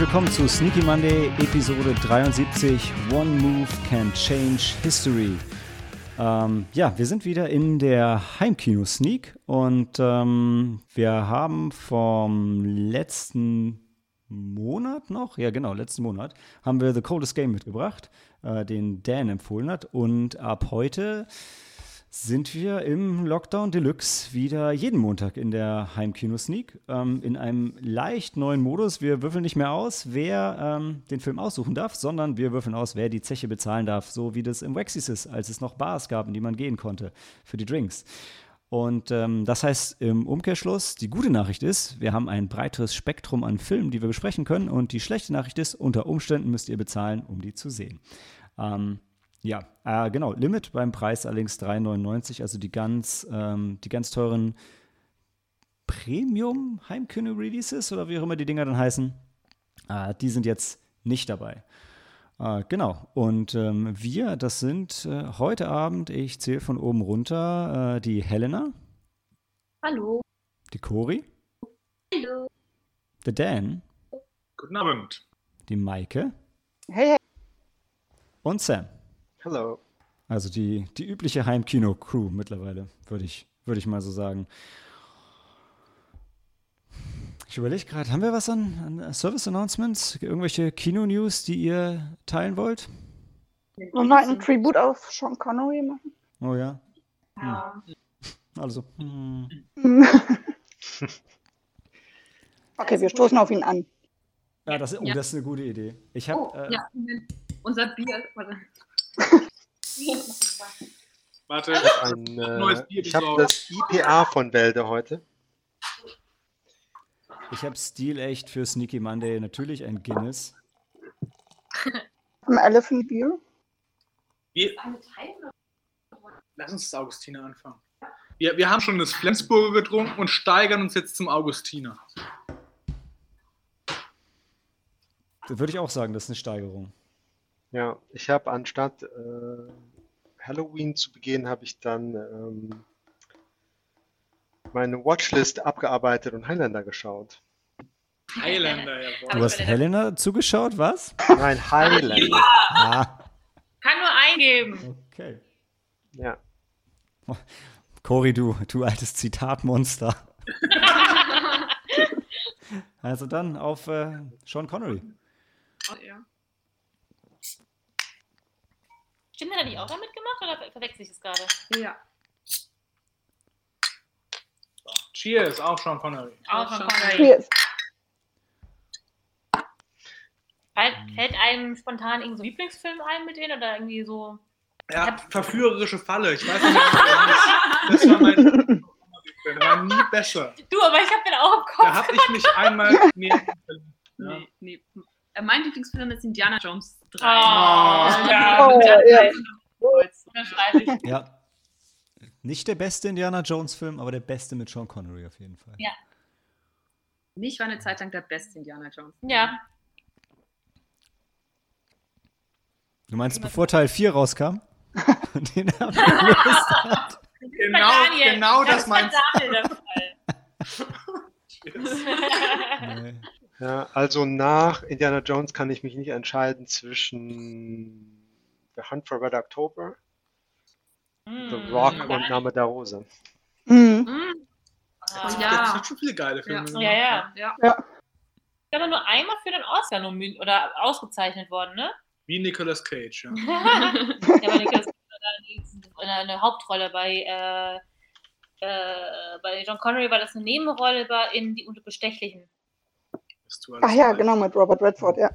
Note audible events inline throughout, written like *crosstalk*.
willkommen zu Sneaky Monday, Episode 73. One Move Can Change History. Ähm, ja, wir sind wieder in der Heimkino-Sneak und ähm, wir haben vom letzten Monat noch, ja genau, letzten Monat, haben wir The Coldest Game mitgebracht, äh, den Dan empfohlen hat. Und ab heute sind wir im Lockdown Deluxe wieder jeden Montag in der Heimkino-Sneak. Ähm, in einem leicht neuen Modus. Wir würfeln nicht mehr aus, wer ähm, den Film aussuchen darf, sondern wir würfeln aus, wer die Zeche bezahlen darf, so wie das im Waxis ist, als es noch Bars gab, in die man gehen konnte für die Drinks. Und ähm, das heißt im Umkehrschluss, die gute Nachricht ist, wir haben ein breiteres Spektrum an Filmen, die wir besprechen können. Und die schlechte Nachricht ist, unter Umständen müsst ihr bezahlen, um die zu sehen. Ähm, ja, äh, genau. Limit beim Preis allerdings 3,99, also die ganz, ähm, die ganz teuren Premium Heimkino Releases oder wie auch immer die Dinger dann heißen, äh, die sind jetzt nicht dabei. Äh, genau. Und ähm, wir, das sind äh, heute Abend, ich zähle von oben runter, äh, die Helena. Hallo. Die Cori. Hallo. Der Dan. Guten Abend. Die Maike. Hey, hey. Und Sam. Hallo. Also die, die übliche Heimkino-Crew mittlerweile, würde ich, würd ich mal so sagen. Ich überlege gerade, haben wir was an, an Service-Announcements? Irgendwelche Kino-News, die ihr teilen wollt? Wollen wir einen Tribute auf Sean Connery machen? Oh ja. Ja. Also. Hm. *laughs* okay, wir stoßen auf ihn an. Ja, das, oh, Ja. das ist eine gute Idee. Ich habe. Oh, äh, ja, unser Bier. Warte. Warte, Ein, Neues äh, ich habe das IPA von Wälde heute. Ich habe stilecht für Sneaky Monday natürlich ein Guinness. Am Elephant Beer. wir, lass uns das Augustiner anfangen. Wir, wir haben schon das Flensburger getrunken und steigern uns jetzt zum Augustiner. Da würde ich auch sagen, das ist eine Steigerung. Ja, ich habe anstatt äh, Halloween zu begehen, habe ich dann ähm, meine Watchlist abgearbeitet und Highlander geschaut. Highlander, jawohl. Du hast Helena zugeschaut, was? Nein, Highlander. *laughs* Ah, Kann nur eingeben. okay. Ja. Cory, du, du altes Zitatmonster. *laughs* Also dann auf äh, Sean Connery. ja. Stimmt, hat er die auch damit gemacht oder ver- verwechsel ich das gerade? Ja. Cheers, auch Sean Connery. Auch schon. von Connery. Cheers. Fällt, einem spontan irgendein so Lieblingsfilm ein mit denen oder irgendwie so? Ja, verführerische Falle. Ich weiß nicht, das war mein. Der war nie besser. Du, aber ich hab den auch im Kopf. Da habe ich mich einmal. *laughs* Nee, nee. Äh, Mein Lieblingsfilm ist Indiana Jones 3. Oh, ja. Oh, ja. ja. Das schreibe ich. Ja. Nicht der beste Indiana Jones-Film, aber der beste mit Sean Connery auf jeden Fall. Ja. Mich war eine Zeit lang der beste Indiana Jones. Ja. Du meinst, bevor Teil 4 rauskam? *laughs* Den haben wir gelöst? Genau, Daniel, genau das bei meinst Fall. *laughs* Nee. Ja, also nach Indiana Jones kann ich mich nicht entscheiden zwischen The Hunt for Red October, The Mm, Rock gar und. Name der Rose. Mhm. Mm, Ah. du. Ja. Das schon viele geile Filme. Ja. gemacht. Ja, ja. ja. Ich bin aber nur einmal für den Oscar nominiert oder ausgezeichnet worden, ne? Wie Nicolas Cage, ja. *laughs* ja, aber Nicolas Cage hat eine, Hauptrolle bei, äh, äh, bei John Connery war das eine Nebenrolle bei in Die Unbestechlichen. Ach ja, genau, mit Robert Redford, ja.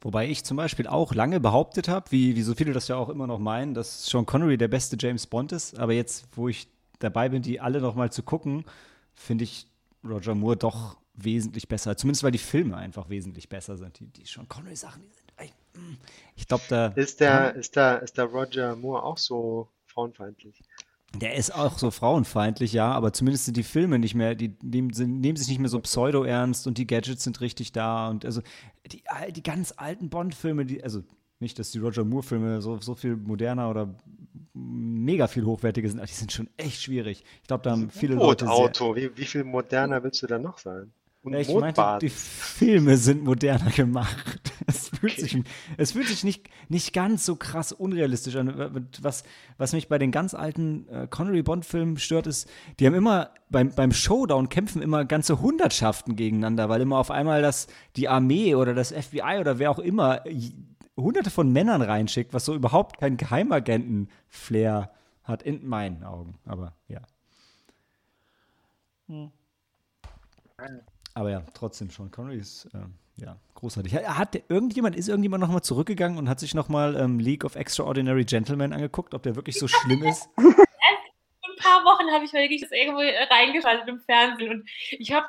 Wobei ich zum Beispiel auch lange behauptet habe, wie, wie so viele das ja auch immer noch meinen, dass Sean Connery der beste James Bond ist. Aber jetzt, wo ich dabei bin, die alle noch mal zu gucken, finde ich Roger Moore doch wesentlich besser. Zumindest weil die Filme einfach wesentlich besser sind. Die, die Sean Connery-Sachen, die sind. mm. Ich glaube, da. Ist der, ist der, ist der Roger Moore auch so frauenfeindlich? Der ist auch so frauenfeindlich, ja, aber zumindest sind die Filme nicht mehr, die nehmen, sind, nehmen sich nicht mehr so pseudo-ernst und die Gadgets sind richtig da und also die, die ganz alten Bond-Filme, die, also nicht, dass die Roger Moore-Filme so, so viel moderner oder mega viel hochwertiger sind, aber die sind schon echt schwierig. Ich glaube, da haben viele Leute Auto, wie, wie viel moderner willst du da noch sein? Und Ja, ich meinte, Mondbaden. die Filme sind moderner gemacht. Es *laughs* fühlt, sich, es fühlt sich nicht, nicht ganz so krass unrealistisch an. Was, was mich bei den ganz alten äh, Connery-Bond-Filmen stört, ist, die haben immer beim, beim Showdown kämpfen immer ganze Hundertschaften gegeneinander, weil immer auf einmal das, die Armee oder das FBI oder wer auch immer hunderte von Männern reinschickt, was so überhaupt keinen Geheimagenten-Flair hat, in meinen Augen. Aber ja. Aber ja, trotzdem schon. Connery ist ähm, ja großartig. Hat, irgendjemand, ist irgendjemand nochmal zurückgegangen und hat sich nochmal ähm, League of Extraordinary Gentlemen angeguckt, ob der wirklich so schlimm ist? *laughs* Vor ein paar Wochen habe ich wirklich das irgendwo reingeschaltet im Fernsehen und ich habe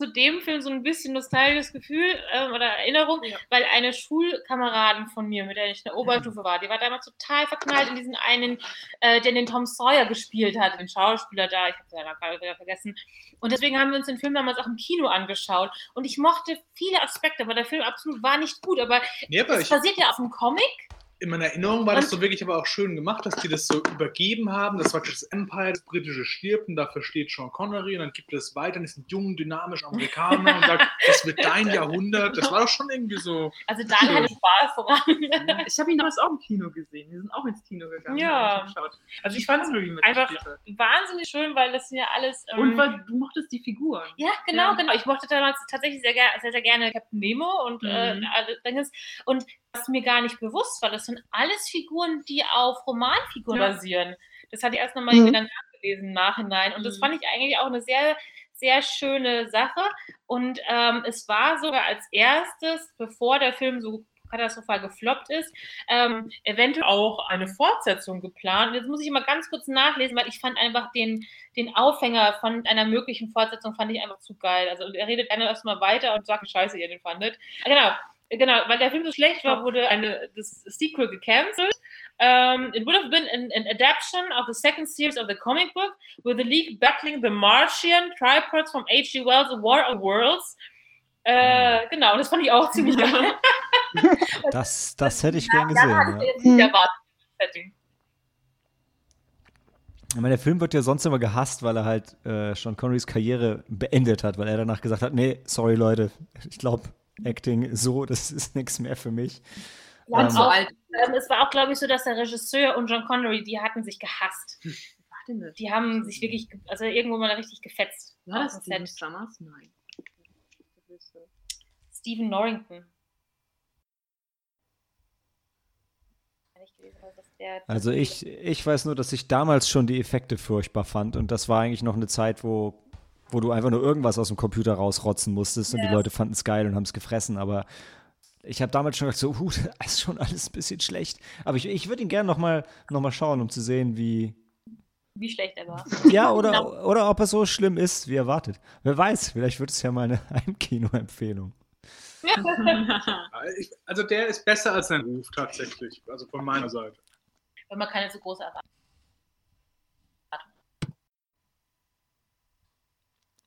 zu dem Film so ein bisschen nostalgisches Gefühl ähm, oder Erinnerung, Ja. weil eine Schulkameradin von mir, mit der ich in der Oberstufe war, die war damals total verknallt in diesen einen, äh, der den Tom Sawyer gespielt hat, den Schauspieler da, ich habe seinen Namen wieder vergessen. Und deswegen haben wir uns den Film damals auch im Kino angeschaut. Und ich mochte viele Aspekte, aber der Film absolut war nicht gut. Aber es ich, basiert ja auf einem Comic. In meiner Erinnerung war das so wirklich aber auch schön gemacht, dass die das so übergeben haben. Das war das Empire, das britische stirbt und dafür steht Sean Connery und dann gibt es weiter, das sind jungen, dynamischen Amerikaner und sagt, das wird dein Jahrhundert. Das war doch schon irgendwie so. Also Dan hatte Spaß dran. Ich habe ihn damals auch im Kino gesehen. Wir sind auch ins Kino gegangen. Ja. haben geschaut. Also ich fand es wirklich mit Einfach Wahnsinnig schön, weil das sind ja alles. ähm, Und weil du mochtest die Figuren. Ja, genau, Ja. genau. Ich mochte damals tatsächlich sehr, sehr, sehr gerne Captain Nemo und, äh, Mhm. alle Dinges. und was mir gar nicht bewusst war, das sind alles Figuren, die auf Romanfiguren Ja. basieren. Das hatte ich erst nochmal Mhm. dann nachgelesen im Nachhinein. Und das Mhm. fand ich eigentlich auch eine sehr, sehr schöne Sache. Und ähm, es war sogar als erstes, bevor der Film so katastrophal gefloppt ist, ähm, eventuell auch eine Fortsetzung geplant. Und jetzt muss ich mal ganz kurz nachlesen, weil ich fand einfach den, den Aufhänger von einer möglichen Fortsetzung fand ich einfach zu geil. Also er redet gerne erstmal weiter und sagt, scheiße ihr den fandet. Ah, Genau, genau, weil der Film so schlecht war, wurde eine, das Sequel gecancelt. Um, it would have been an, an adaptation of the second series of the comic book, with the League battling the Martian tripods from H.G. Wells' The War of Worlds. Äh, genau, das fand ich auch ziemlich *laughs* geil. Das, das hätte ich gern Ja, gesehen. ich Ja. jetzt nicht erwartet. Setting. Ich meine, der Film wird ja sonst immer gehasst, weil er halt äh, Sean Connerys Karriere beendet hat, weil er danach gesagt hat, nee, sorry Leute, ich glaube, Acting so, das ist nichts mehr für mich. Ja, und Ähm, So alt. ähm, es war auch, glaube ich, so, dass der Regisseur und John Connery, die hatten sich gehasst. Die haben sich wirklich, also irgendwo mal richtig gefetzt. War das Steven Set. Summers? Nein. Stephen Norrington. Also ich, ich weiß nur, dass ich damals schon die Effekte furchtbar fand und das war eigentlich noch eine Zeit, wo, wo du einfach nur irgendwas aus dem Computer rausrotzen musstest und die Leute fanden es geil und haben es gefressen, aber ich habe damals schon gedacht, so, uh, *laughs* das ist schon alles ein bisschen schlecht. Aber ich, ich würde ihn gerne nochmal noch mal schauen, um zu sehen, wie, wie schlecht er war. ja, oder, Genau. oder ob er so schlimm ist, wie erwartet. Wer weiß, vielleicht wird es ja mal eine *laughs* Heimkino-Empfehlung. Also der ist besser als sein Ruf tatsächlich. Also von meiner Seite. Wenn man keine so große Erwartung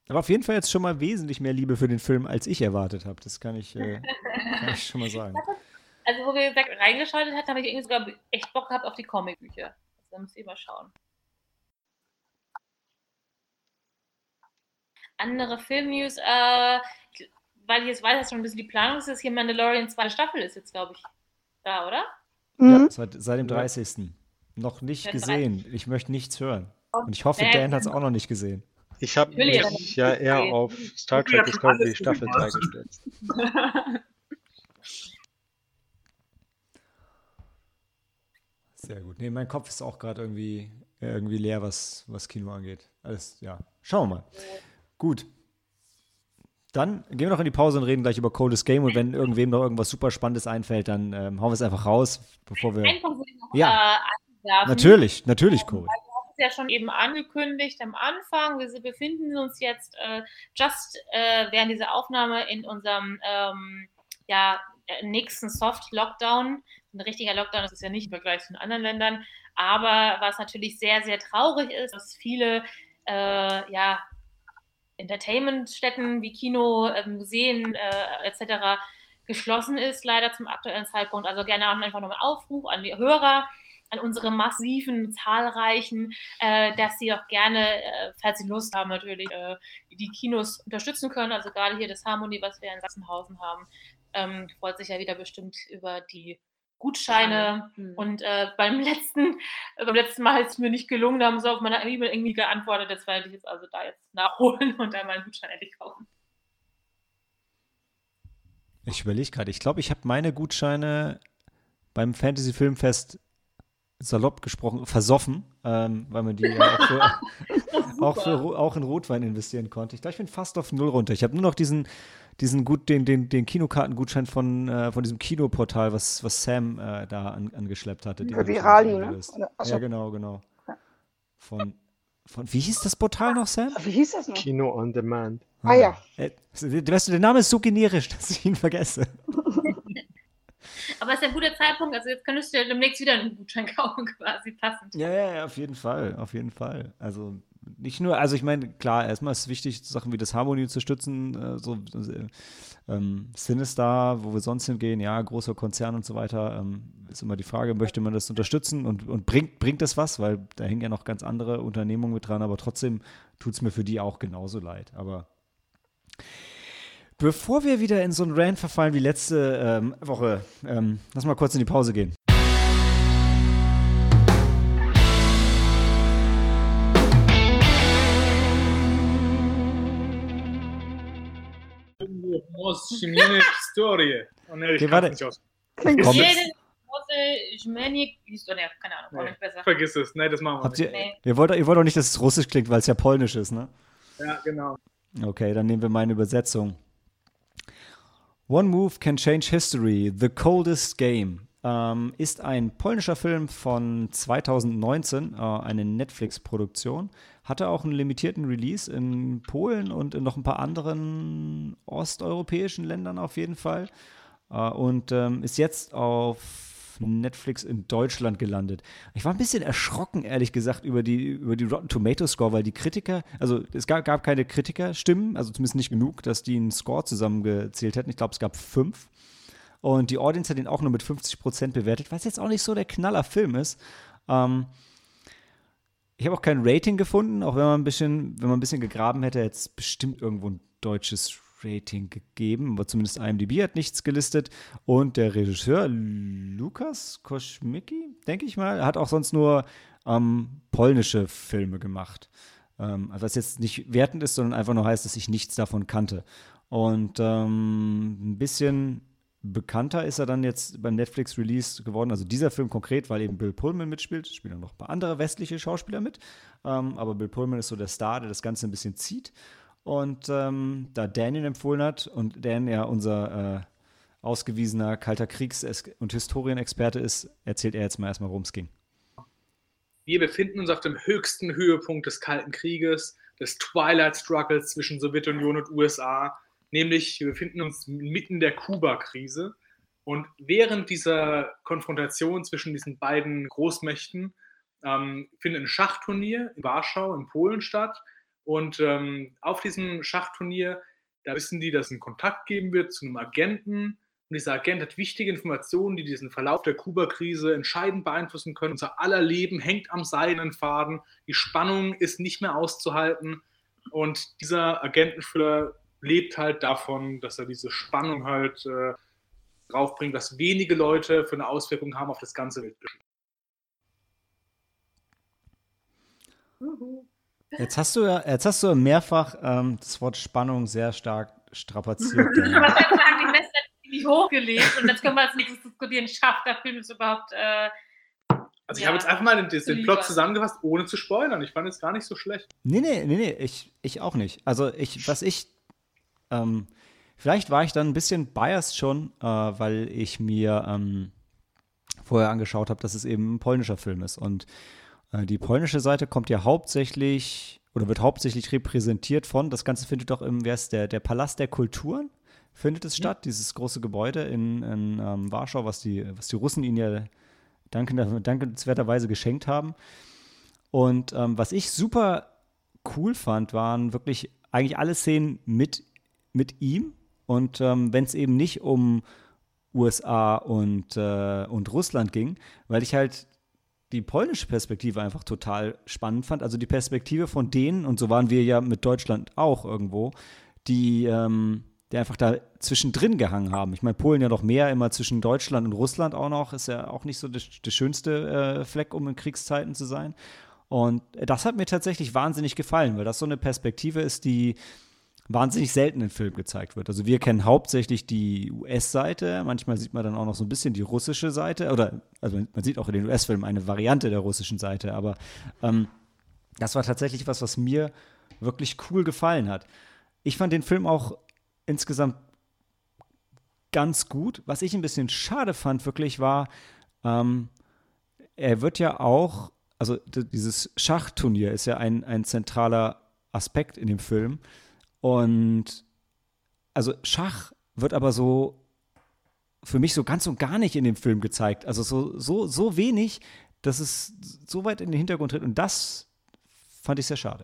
Aber auf jeden Fall jetzt schon mal wesentlich mehr Liebe für den Film, als ich erwartet habe. Das kann ich, äh, *laughs* kann ich schon mal sagen. Also, wo wir gesagt, reingeschaltet hatten, habe ich irgendwie sogar echt Bock gehabt auf die Comicbücher. Also, da müsst ihr mal schauen. Andere Filmnews, äh, weil ich jetzt weiß, dass schon ein bisschen die Planung ist, dass hier Mandalorian zweite Staffel ist jetzt, glaube ich, da, oder? Ja, Mhm. seit, seit dem 30. Noch nicht gesehen. Ich möchte nichts hören. Und ich hoffe, Ja, Dan hat es auch noch nicht gesehen. Ich habe mich ja eher Okay. auf Star Ja, Trek Discovery Staffel 3 gemacht. gestürzt. Sehr gut. Nee, mein Kopf ist auch gerade irgendwie, irgendwie leer, was, was Kino angeht. Alles, ja. Schauen wir mal. Gut. Dann gehen wir noch in die Pause und reden gleich über Coldest Game. Und wenn irgendwem noch irgendwas super Spannendes einfällt, dann ähm, hauen wir es einfach raus, bevor wir. Noch Ja. äh. Natürlich, natürlich, Code. Das ist ja schon eben angekündigt am Anfang. Wir befinden uns jetzt äh, just äh, während dieser Aufnahme in unserem ähm, ja, äh, nächsten Soft-Lockdown. Ein richtiger Lockdown ist es ja nicht im Vergleich zu den anderen Ländern. Aber was natürlich sehr, sehr traurig ist, dass viele äh, ja, Entertainmentstätten wie Kino, äh, Museen äh, etc. geschlossen ist, leider zum aktuellen Zeitpunkt. Also gerne auch einfach noch einen Aufruf an die Hörer an unsere massiven, zahlreichen, äh, dass sie auch gerne, äh, falls sie Lust haben, natürlich äh, die Kinos unterstützen können. Also gerade hier das Harmony, was wir in Sachsenhausen haben, ähm, freut sich ja wieder bestimmt über die Gutscheine. Mhm. Und äh, beim *laughs* letzten, äh, beim letzten Mal ist es mir nicht gelungen, da haben sie auf meine E-Mail irgendwie geantwortet. Das werde ich jetzt also da jetzt nachholen *laughs* und dann meinen Gutschein endlich kaufen. Ich überlege gerade, ich glaube, ich habe meine Gutscheine beim Fantasy Filmfest salopp gesprochen versoffen, ähm, weil man die ja auch, für, *laughs* *laughs* auch, für, auch in Rotwein investieren konnte. Ich glaube, ich bin fast auf null runter. Ich habe nur noch diesen, diesen gut, den, den, den Kinokartengutschein von, äh, von diesem Kinoportal, was, was Sam äh, da an, angeschleppt hatte. Virali, ne? achso. Ja, genau, genau. Von, von, wie hieß das Portal noch, Sam? Wie hieß das noch? Kino on Demand. Ah ja. Äh, weißt du, der Name ist so generisch, *laughs* dass ich ihn vergesse. Aber es ist ein guter Zeitpunkt, also jetzt könntest du ja demnächst wieder einen Gutschein *laughs* kaufen, quasi passend. Ja, ja, ja, auf jeden Fall, auf jeden Fall. Also nicht nur, also ich meine, klar, erstmal ist es wichtig, Sachen wie das Harmony zu stützen, äh, so äh, ähm, Sinistar, wo wir sonst hingehen, ja, großer Konzern und so weiter, ähm, ist immer die Frage, möchte man das unterstützen und, und bringt, bringt das was, weil da hängen ja noch ganz andere Unternehmungen mit dran, aber trotzdem tut es mir für die auch genauso leid. Aber bevor wir wieder in so einen Rant verfallen wie letzte ähm, Woche, ähm, lass mal kurz in die Pause gehen. Okay, warte. nicht aus. Klingt Komm. Jede große Schmenik, keine Ahnung, auch Nee. besser. Vergiss es. Nee, das machen wir Habt nicht. ihr, Nee. ihr, wollt, ihr wollt doch nicht, dass es russisch klingt, weil es ja polnisch ist, ne? Ja, genau. Okay, dann nehmen wir meine Übersetzung. One Move Can Change History, The Coldest Game ähm, ist ein polnischer Film von 2019, äh, eine Netflix-Produktion. Hatte auch einen limitierten Release in Polen und in noch ein paar anderen osteuropäischen Ländern auf jeden Fall. Äh, und ähm, ist jetzt auf Netflix in Deutschland gelandet. Ich war ein bisschen erschrocken, ehrlich gesagt, über die, über die Rotten Tomato Score, weil die Kritiker, also es gab, gab keine Kritikerstimmen, also zumindest nicht genug, dass die einen Score zusammengezählt hätten. Ich glaube, es gab fünf. Und die Audience hat ihn auch nur mit 50% bewertet, was jetzt auch nicht so der Knaller-Film ist. Ähm, ich habe auch kein Rating gefunden, auch wenn man ein bisschen, wenn man ein bisschen gegraben hätte, es bestimmt irgendwo ein deutsches Rating gegeben, aber zumindest IMDb hat nichts gelistet. Und der Regisseur Lukas Koschmicki, denke ich mal, hat auch sonst nur ähm, polnische Filme gemacht. Ähm, also was jetzt nicht wertend ist, sondern einfach nur heißt, dass ich nichts davon kannte. Und ähm, ein bisschen bekannter ist er dann jetzt beim Netflix-Release geworden. Also dieser Film konkret, weil eben Bill Pullman mitspielt. Spielen noch ein paar andere westliche Schauspieler mit. Ähm, aber Bill Pullman ist so der Star, der das Ganze ein bisschen zieht. Und ähm, da Dan ihn empfohlen hat und Dan ja unser äh, ausgewiesener Kalter Kriegs- und Historienexperte ist, erzählt er jetzt mal erstmal, worum es ging. Wir befinden uns auf dem höchsten Höhepunkt des Kalten Krieges, des Twilight Struggles zwischen Sowjetunion und USA. Nämlich, wir befinden uns mitten der Kuba-Krise. Und während dieser Konfrontation zwischen diesen beiden Großmächten ähm, findet ein Schachturnier in Warschau, in Polen statt. Und ähm, auf diesem Schachturnier, da wissen die, dass einen Kontakt geben wird zu einem Agenten. Und dieser Agent hat wichtige Informationen, die diesen Verlauf der Kuba-Krise entscheidend beeinflussen können. Unser aller Leben hängt am seidenen Faden. Die Spannung ist nicht mehr auszuhalten. Und dieser Agentenfüller lebt halt davon, dass er diese Spannung halt äh, draufbringt, was wenige Leute für eine Auswirkung haben auf das ganze Weltgeschehen. Jetzt hast du ja, jetzt hast du mehrfach ähm, das Wort Spannung sehr stark strapaziert. *laughs* Ich sagen, die Messer ziemlich hochgelegt und jetzt können wir als nächstes diskutieren, schafft der Film es überhaupt äh, Also ich Ja. habe jetzt einfach mal den, den. Plot zusammengefasst, ohne zu spoilern. Ich fand es gar nicht so schlecht. Nee, nee, nee, nee, ich, ich auch nicht. Also ich, was ich, ähm, vielleicht war ich dann ein bisschen biased schon, äh, weil ich mir ähm, vorher angeschaut habe, dass es eben ein polnischer Film ist. Und die polnische Seite kommt ja hauptsächlich oder wird hauptsächlich repräsentiert von, das Ganze findet doch im, wer ist der, der Palast der Kulturen findet es statt, dieses große Gebäude in, in ähm, Warschau, was die, was die Russen ihnen ja dankenswerterweise geschenkt haben. Und ähm, was ich super cool fand, waren wirklich eigentlich alle Szenen mit, mit ihm. Und ähm, wenn es eben nicht um USA und, äh, und Russland ging, weil ich halt die polnische Perspektive einfach total spannend fand. Also die Perspektive von denen, und so waren wir ja mit Deutschland auch irgendwo, die, ähm, die einfach da zwischendrin gehangen haben. Ich meine, Polen ja noch mehr immer zwischen Deutschland und Russland auch noch, ist ja auch nicht so der, schönste äh, Fleck, um in Kriegszeiten zu sein. Und das hat mir tatsächlich wahnsinnig gefallen, weil das so eine Perspektive ist, die wahnsinnig selten in Filmen gezeigt wird. Also wir kennen hauptsächlich die US-Seite, manchmal sieht man dann auch noch so ein bisschen die russische Seite, oder also man sieht auch in den US-Filmen eine Variante der russischen Seite, aber ähm, das war tatsächlich was, was mir wirklich cool gefallen hat. Ich fand den Film auch insgesamt ganz gut. Was ich ein bisschen schade fand, wirklich war, ähm, er wird ja auch, also dieses Schachturnier ist ja ein, ein zentraler Aspekt in dem Film. Und also Schach wird aber so für mich so ganz und gar nicht in dem Film gezeigt. Also so, so, so wenig, dass es so weit in den Hintergrund tritt. Und das fand ich sehr schade.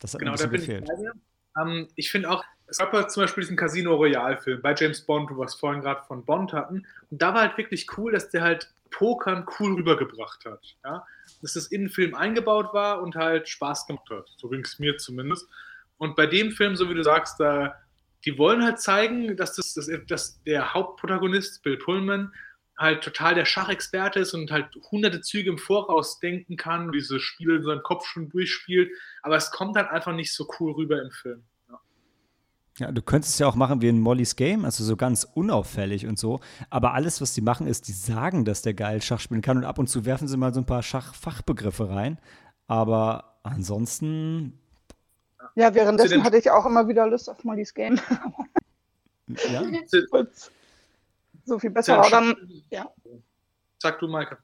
Das hat genau, mir da bin ich gefehlt. dir. Ähm, ich finde auch, es gab ja zum Beispiel diesen Casino Royale-Film bei James Bond, wo wir es vorhin gerade von Bond hatten. Und da war halt wirklich cool, dass der halt Pokern cool rübergebracht hat. Ja? Dass das in den Film eingebaut war und halt Spaß gemacht hat. So ging es mir zumindest. Und bei dem Film, so wie du sagst, da, die wollen halt zeigen, dass, das, dass, dass der Hauptprotagonist, Bill Pullman, halt total der Schachexperte ist und halt hunderte Züge im Voraus denken kann, diese Spiele in seinem Kopf schon durchspielt. Aber es kommt halt einfach nicht so cool rüber im Film. Ja. Ja, du könntest es ja auch machen wie in Molly's Game, also so ganz unauffällig und so. Aber alles, was die machen, ist, die sagen, dass der geil Schach spielen kann und ab und zu werfen sie mal so ein paar Schachfachbegriffe rein. Aber ansonsten, Ja, währenddessen hatte ich auch immer wieder Lust auf Molly's Game. *laughs* ja. *laughs* So viel besser. Oder, ja. Sag du, Maike.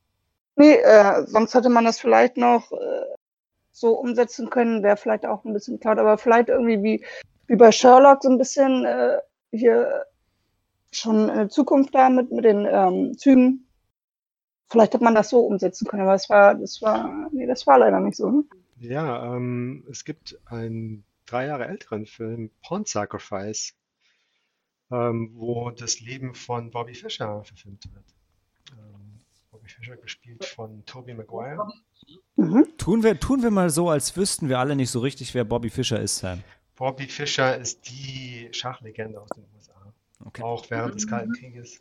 Nee, äh, sonst hätte man das vielleicht noch äh, so umsetzen können, wäre vielleicht auch ein bisschen klar, aber vielleicht irgendwie wie, wie bei Sherlock so ein bisschen äh, hier schon in der Zukunft da mit, mit den ähm, Zügen. Vielleicht hätte man das so umsetzen können, aber es war, das war, nee, das war leider nicht so. Ne? Ja, ähm, es gibt einen drei Jahre älteren Film, Pawn Sacrifice, ähm, wo das Leben von Bobby Fischer verfilmt wird. Ähm, Bobby Fischer gespielt von Tobey Maguire. Mhm. Tun wir, tun wir mal so, als wüssten wir alle nicht so richtig, wer Bobby Fischer ist, Sam. Bobby Fischer ist die Schachlegende aus den USA, Okay. auch während des Kalten Krieges.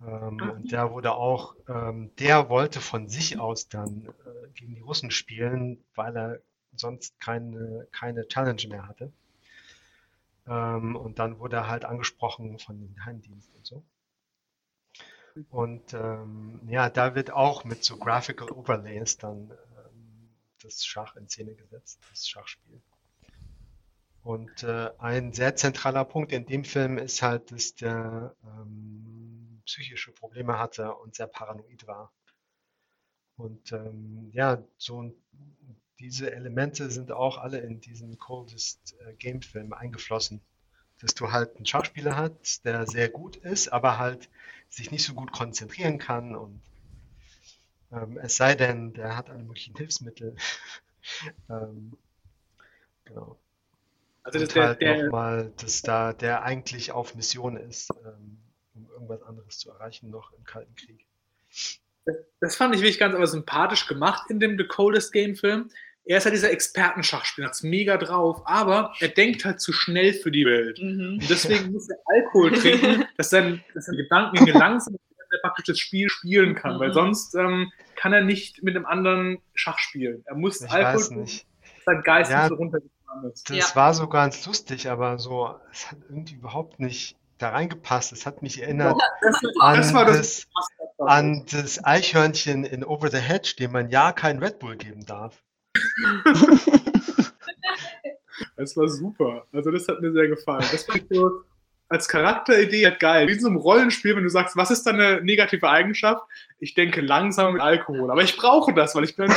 Ähm, und der wurde auch, ähm, der wollte von sich aus dann äh, gegen die Russen spielen, weil er sonst keine, keine Challenge mehr hatte. Ähm, und dann wurde er halt angesprochen von den Geheimdiensten und so. Und ähm, ja, da wird auch mit so Graphical Overlays dann ähm, das Schach in Szene gesetzt, das Schachspiel. Und äh, ein sehr zentraler Punkt in dem Film ist halt, dass der ähm, psychische Probleme hatte und sehr paranoid war. Und ähm, ja, so diese Elemente sind auch alle in diesen Coldest äh, Game Film eingeflossen. Dass du halt einen Schachspieler hast, der sehr gut ist, aber halt sich nicht so gut konzentrieren kann und ähm, es sei denn, der hat alle möglichen Hilfsmittel. *laughs* ähm, genau. Also das, Und der, halt der, nochmal, dass da der eigentlich auf Mission ist, ähm, um irgendwas anderes zu erreichen, noch im Kalten Krieg. das fand ich wirklich ganz aber sympathisch gemacht in dem The Coldest Game Film. Er ist ja dieser Expertenschachspieler, hat es mega drauf, aber er denkt halt zu schnell für die Welt. Mhm. Und deswegen muss er Alkohol trinken, *laughs* dass, sein, dass seine Gedanken langsam dass er praktisch das Spiel spielen kann, weil Mhm. sonst ähm, kann er nicht mit einem anderen Schach spielen. Er muss Ich Alkohol weiß trinken, nicht. dass sein Geist Ja, nicht so runtergefahren ist. Das Ja. war so ganz lustig, aber so, es hat irgendwie überhaupt nicht da reingepasst. Es hat mich erinnert Das, an das war das, an das Eichhörnchen in Over the Hedge, dem man ja kein Red Bull geben darf. *laughs* das war super. Also das hat mir sehr gefallen. Das fand ich so als Charakteridee halt geil. Wie in so einem Rollenspiel, wenn du sagst, was ist deine negative Eigenschaft? Ich denke langsam mit Alkohol. Aber ich brauche das, weil ich bin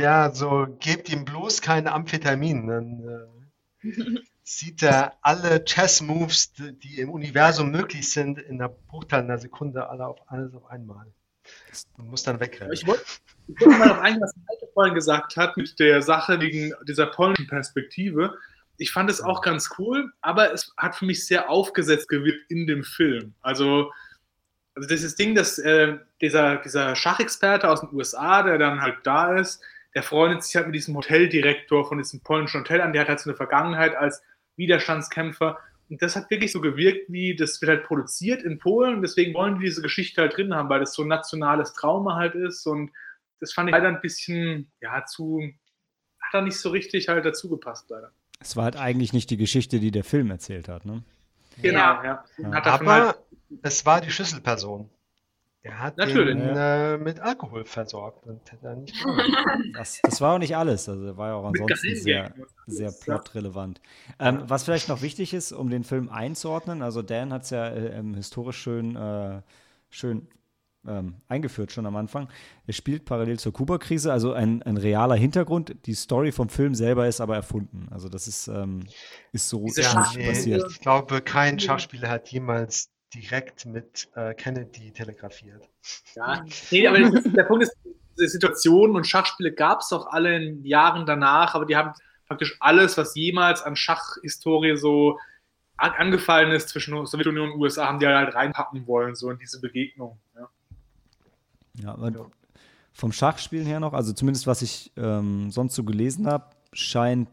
Ja, so gebt ihm bloß kein Amphetamin, dann äh, *laughs* sieht er alle Chess-Moves, die, im Universum möglich sind, in einer Bruchteil einer Sekunde alle auf, alles auf einmal. Und muss dann wegrennen. Ich wollte ich mal auf eingehen, was Malte vorhin gesagt hat, mit der Sache wegen dieser polnischen Perspektive. Ich fand es auch ganz cool, aber es hat für mich sehr aufgesetzt gewirkt in dem Film. Also Also das Ding, dass äh, dieser, dieser Schachexperte aus den USA, der dann halt da ist, der freundet sich halt mit diesem Hoteldirektor von diesem polnischen Hotel an, der hat halt so eine Vergangenheit als Widerstandskämpfer. Und das hat wirklich so gewirkt, wie das wird halt produziert in Polen. Und deswegen wollen die diese Geschichte halt drin haben, weil das so ein nationales Trauma halt ist. Und das fand ich leider ein bisschen, ja, zu, hat da nicht so richtig halt dazu gepasst, leider. Es war halt eigentlich nicht die Geschichte, die der Film erzählt hat, ne? Genau, Ja. ja. Aber halt, es war die Schlüsselperson. Er hat Natürlich. ihn äh, mit Alkohol versorgt und er nicht. *laughs* Das, das war auch nicht alles. Also er war ja auch ansonsten sehr, sehr plotrelevant. Ähm, was vielleicht noch wichtig ist, um den Film einzuordnen, also Dan hat es ja äh, ähm, historisch schön, äh, schön ähm, eingeführt schon am Anfang. Er spielt parallel zur Kuba-Krise, also ein, ein realer Hintergrund. Die Story vom Film selber ist aber erfunden. Also das ist, ähm, ist so Diese nicht passiert. ich glaube, kein Schachspieler hat jemals direkt mit äh, Kennedy telegrafiert. Ja, nee, aber ist, der Punkt ist, diese Situationen und Schachspiele gab es auch alle in Jahren danach, aber die haben praktisch alles, was jemals an Schachhistorie so a- angefallen ist zwischen Sowjetunion und USA, haben die halt reinpacken wollen, so in diese Begegnung. Ja. Ja, und vom Schachspielen her noch, also zumindest was ich ähm, sonst so gelesen habe, scheint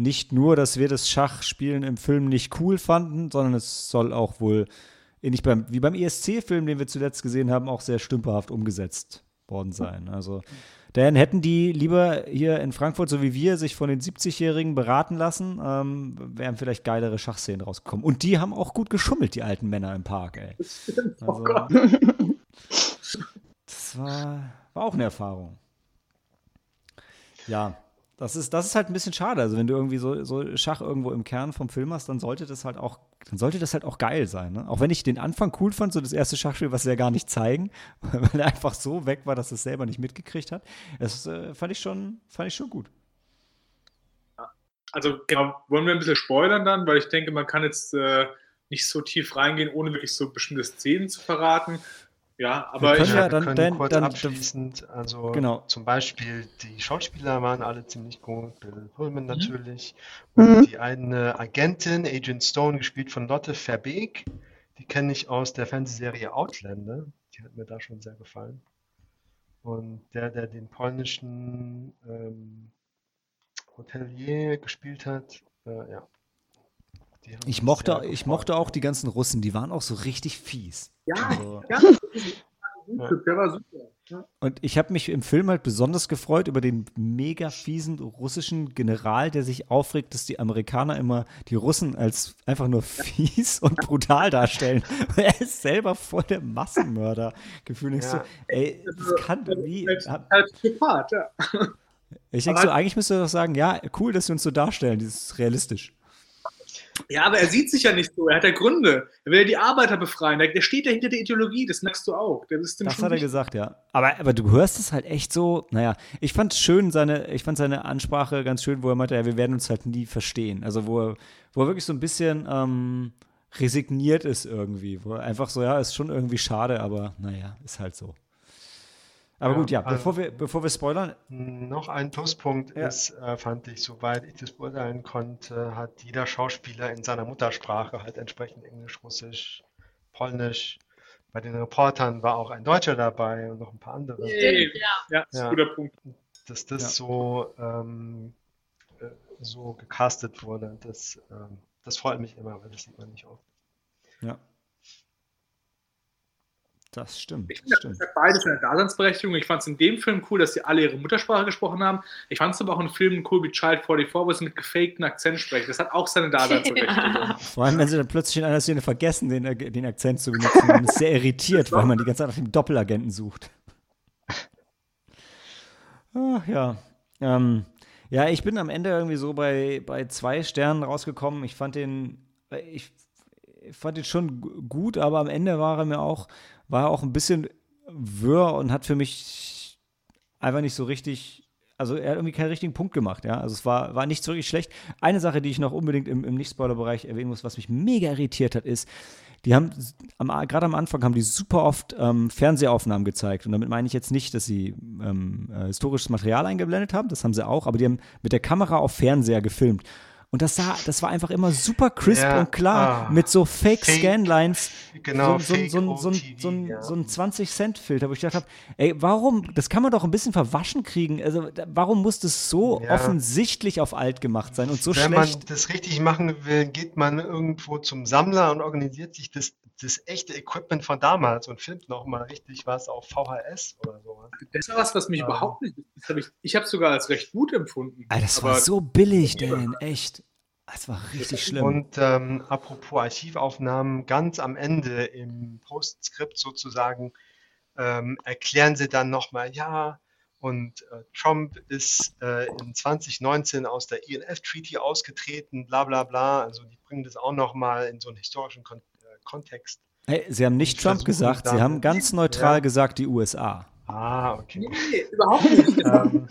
nicht nur, dass wir das Schachspielen im Film nicht cool fanden, sondern es soll auch wohl, ähnlich beim, wie beim ESC-Film, den wir zuletzt gesehen haben, auch sehr stümperhaft umgesetzt worden sein. Also, Dan, hätten die lieber hier in Frankfurt, so wie wir, sich von den 70-Jährigen beraten lassen, ähm, wären vielleicht geilere Schachszenen rausgekommen. Und die haben auch gut geschummelt, die alten Männer im Park, ey. Oh Also, Gott. das war, war auch eine Erfahrung. Ja, das ist, das ist halt ein bisschen schade. Also wenn du irgendwie so, so Schach irgendwo im Kern vom Film hast, dann sollte das halt auch, dann sollte das halt auch geil sein. Ne? Auch wenn ich den Anfang cool fand, so das erste Schachspiel, was sie ja gar nicht zeigen, *laughs* weil er einfach so weg war, dass er es selber nicht mitgekriegt hat. Das äh, fand ich schon, fand ich schon gut. Also genau, wollen wir ein bisschen spoilern dann, weil ich denke, man kann jetzt äh, nicht so tief reingehen, ohne wirklich so bestimmte Szenen zu verraten. Ja, aber können ich, ja wir dann- können dann- kurz dann- abschließend, also Genau. zum Beispiel die Schauspieler waren alle ziemlich gut, Bill Pullman natürlich, Mhm. und die eine Agentin, Agent Stone, gespielt von Lotte Verbeek, die kenne ich aus der Fernsehserie Outlander, die hat mir da schon sehr gefallen. Und der, der den polnischen ähm, Hotelier gespielt hat, äh, ja. Ich mochte, ich mochte auch die ganzen Russen, die waren auch so richtig fies. ja, Also, ja, der war super. Ja. Und ich habe mich im Film halt besonders gefreut über den mega fiesen russischen General, der sich aufregt, dass die Amerikaner immer die Russen als einfach nur fies und brutal darstellen. Und *laughs* er ist selber voll der Massenmörder. Gefühl ich so, Ja. ey, das kann wie. Psychopath, ja. Ich denke so, eigentlich müsste doch sagen, ja, cool, dass wir uns so darstellen, das ist realistisch. Ja, aber er sieht sich ja nicht so. Er hat ja Gründe. Er will ja die Arbeiter befreien. Der, steht ja hinter der Ideologie. Das merkst du auch. Das hat er wichtig. gesagt, ja. Aber, aber du hörst es halt echt so, naja, ich fand schön seine, ich fand seine Ansprache ganz schön, wo er meinte, ja, wir werden uns halt nie verstehen. Also wo er, wo er wirklich so ein bisschen ähm, resigniert ist irgendwie. Wo er einfach so, ja, ist schon irgendwie schade, aber naja, ist halt so. Aber Ja, gut, ja, also- bevor wir, bevor wir spoilern, Noch ein Pluspunkt Ja. ist, äh, fand ich, soweit ich das beurteilen konnte, hat jeder Schauspieler in seiner Muttersprache halt entsprechend Englisch, Russisch, Polnisch. Bei den Reportern war auch ein Deutscher dabei und noch ein paar andere. Stimmt, ja. Ja, das ist Ja. ein guter Punkt. Dass das Ja. so, ähm, äh, so gecastet wurde, das, ähm, das freut mich immer, weil das sieht man nicht oft. ja. Das stimmt, Ich das finde, stimmt. das hat beides eine Daseinsberechtigung. Ich fand es in dem Film cool, dass sie alle ihre Muttersprache gesprochen haben. Ich fand es aber auch in Filmen cool wie Child 44, wo sie mit gefakten Akzent sprechen. Das hat auch seine *laughs* Daseinsberechtigung. Vor allem, wenn sie dann plötzlich in einer Szene vergessen, den, Ag- den Akzent zu benutzen. Man ist sehr irritiert, *laughs* weil man die ganze Zeit nach dem Doppelagenten sucht. Ach ja. Ähm, ja, ich bin am Ende irgendwie so bei, bei zwei Sternen rausgekommen. Ich fand den, ich, ich fand den schon gu- gut, aber am Ende war er mir auch, war auch ein bisschen wirr und hat für mich einfach nicht so richtig, also er hat irgendwie keinen richtigen Punkt gemacht, ja. Also es war, war nicht so richtig schlecht. Eine Sache, die ich noch unbedingt im, im Nicht-Spoiler-Bereich erwähnen muss, was mich mega irritiert hat, ist, die haben, gerade am Anfang haben die super oft ähm, Fernsehaufnahmen gezeigt. Und damit meine ich jetzt nicht, dass sie ähm, äh, historisches Material eingeblendet haben, das haben sie auch, aber die haben mit der Kamera auf Fernseher gefilmt. Und das sah, das war einfach immer super crisp Ja, und klar ah, mit so Fake, Fake, Scanlines. Genau, so, so, so, so, OTV, so, ein- ja. so ein 20-Cent-Filter, wo ich gedacht habe, ey, warum, das kann man doch ein bisschen verwaschen kriegen. Also, da, warum muss das so Ja. offensichtlich auf alt gemacht sein und so Wenn schlecht? man das richtig machen will, geht man irgendwo zum Sammler und organisiert sich das, das echte Equipment von damals und filmt nochmal richtig was auf VHS oder sowas. Das ist was, was mich Ähm. überhaupt nicht. Hab ich ich habe es sogar als recht gut empfunden. Alter, das Aber war so billig, Dan, echt. Das war richtig schlimm. Und ähm, apropos Archivaufnahmen, ganz am Ende im Postscript sozusagen ähm, erklären sie dann nochmal, ja, und äh, Trump ist äh, in 2019 aus der INF-Treaty ausgetreten, bla bla bla. Also die bringen das auch nochmal in so einen historischen Kon äh, Kontext. Hey, sie haben nicht Trump gesagt, sie haben ganz neutral Ja. gesagt die USA. Ah, okay. Nee, nee, überhaupt nicht. *laughs* ähm,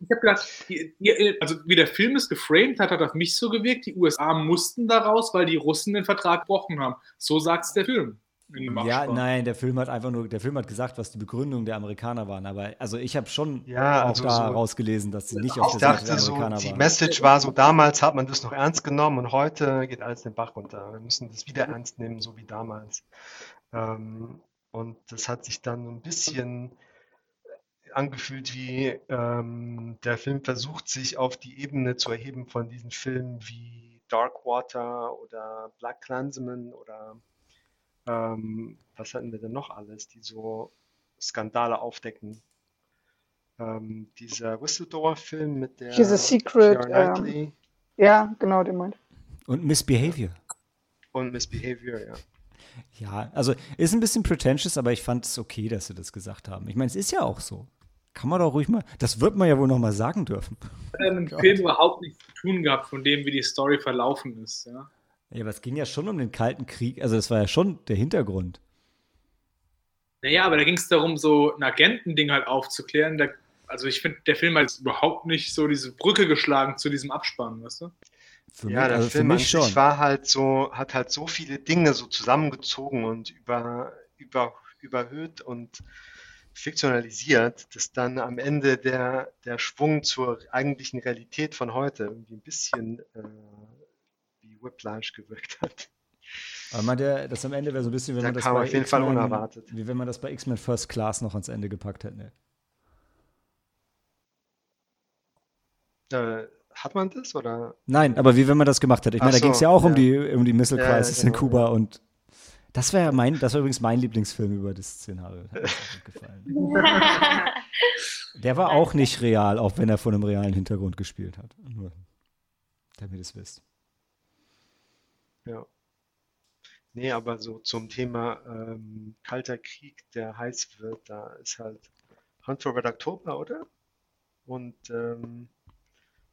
Ich habe gedacht, die, die, also wie der Film es geframed hat, hat auf mich so gewirkt, die USA mussten daraus, weil die Russen den Vertrag gebrochen haben. So sagt es der Film. In dem Ja, nein, der Film hat einfach nur, der Film hat gesagt, was die Begründung der Amerikaner waren. Aber also ich habe schon Ja, auch also da so- rausgelesen, dass sie nicht auf der Seite dachte der so, Amerikaner die waren. Message war so, damals hat man das noch ernst genommen und heute geht alles den Bach runter. Wir müssen das wieder ernst nehmen, so wie damals. Ähm, und das hat sich dann so ein bisschen angefühlt wie ähm, der Film versucht, sich auf die Ebene zu erheben von diesen Filmen wie Darkwater oder Black Klansman oder ähm, was hatten wir denn noch alles, die so Skandale aufdecken. Ähm, dieser Whistleblower-Film mit der Diese Secret, Keira ähm, Ja, genau, den meint. Und Misbehavior. und Misbehavior, ja. Ja, also ist ein bisschen pretentious, aber ich fand es okay, dass sie das gesagt haben. Ich meine, es ist ja auch so. Kann man doch ruhig mal, das wird man ja wohl noch mal sagen dürfen. hat im Film überhaupt nichts zu tun gehabt von dem, wie die Story verlaufen ist. Ja. Ja, aber es ging ja schon um den Kalten Krieg, also das war ja schon der Hintergrund. Naja, aber da ging es darum, so ein Agentending halt aufzuklären. Da, also ich finde, der Film hat jetzt überhaupt nicht so diese Brücke geschlagen zu diesem Abspann, weißt du? Für Ja, mich, der also Film an mich sich schon. war halt so, hat halt so viele Dinge so zusammengezogen und über, über, überhöht und fiktionalisiert, dass dann am Ende der, der Schwung zur eigentlichen Realität von heute irgendwie ein bisschen äh, Whiplash gewirkt hat. Aber man, der, das am Ende wäre so ein bisschen, wenn man das kam auf jeden Fall unerwartet. Wie wenn man das bei X-Men First Class noch ans Ende gepackt hätte. Ne? Äh, hat man das oder? Nein, aber wie wenn man das gemacht hätte. Ich Ach meine, da so, ging es ja auch um ja. die, um die Missile Ja, ja, Crisis in genau, Kuba und das war ja mein, das war übrigens mein Lieblingsfilm über das Szenario. Hat mir gefallen. Der war auch nicht real, auch wenn er von einem realen Hintergrund gespielt hat. Nur, damit ihr es wisst. Ja. Nee, aber so zum Thema ähm, Kalter Krieg, der heiß wird, da ist halt Hunt for Red October, oder? Und ähm,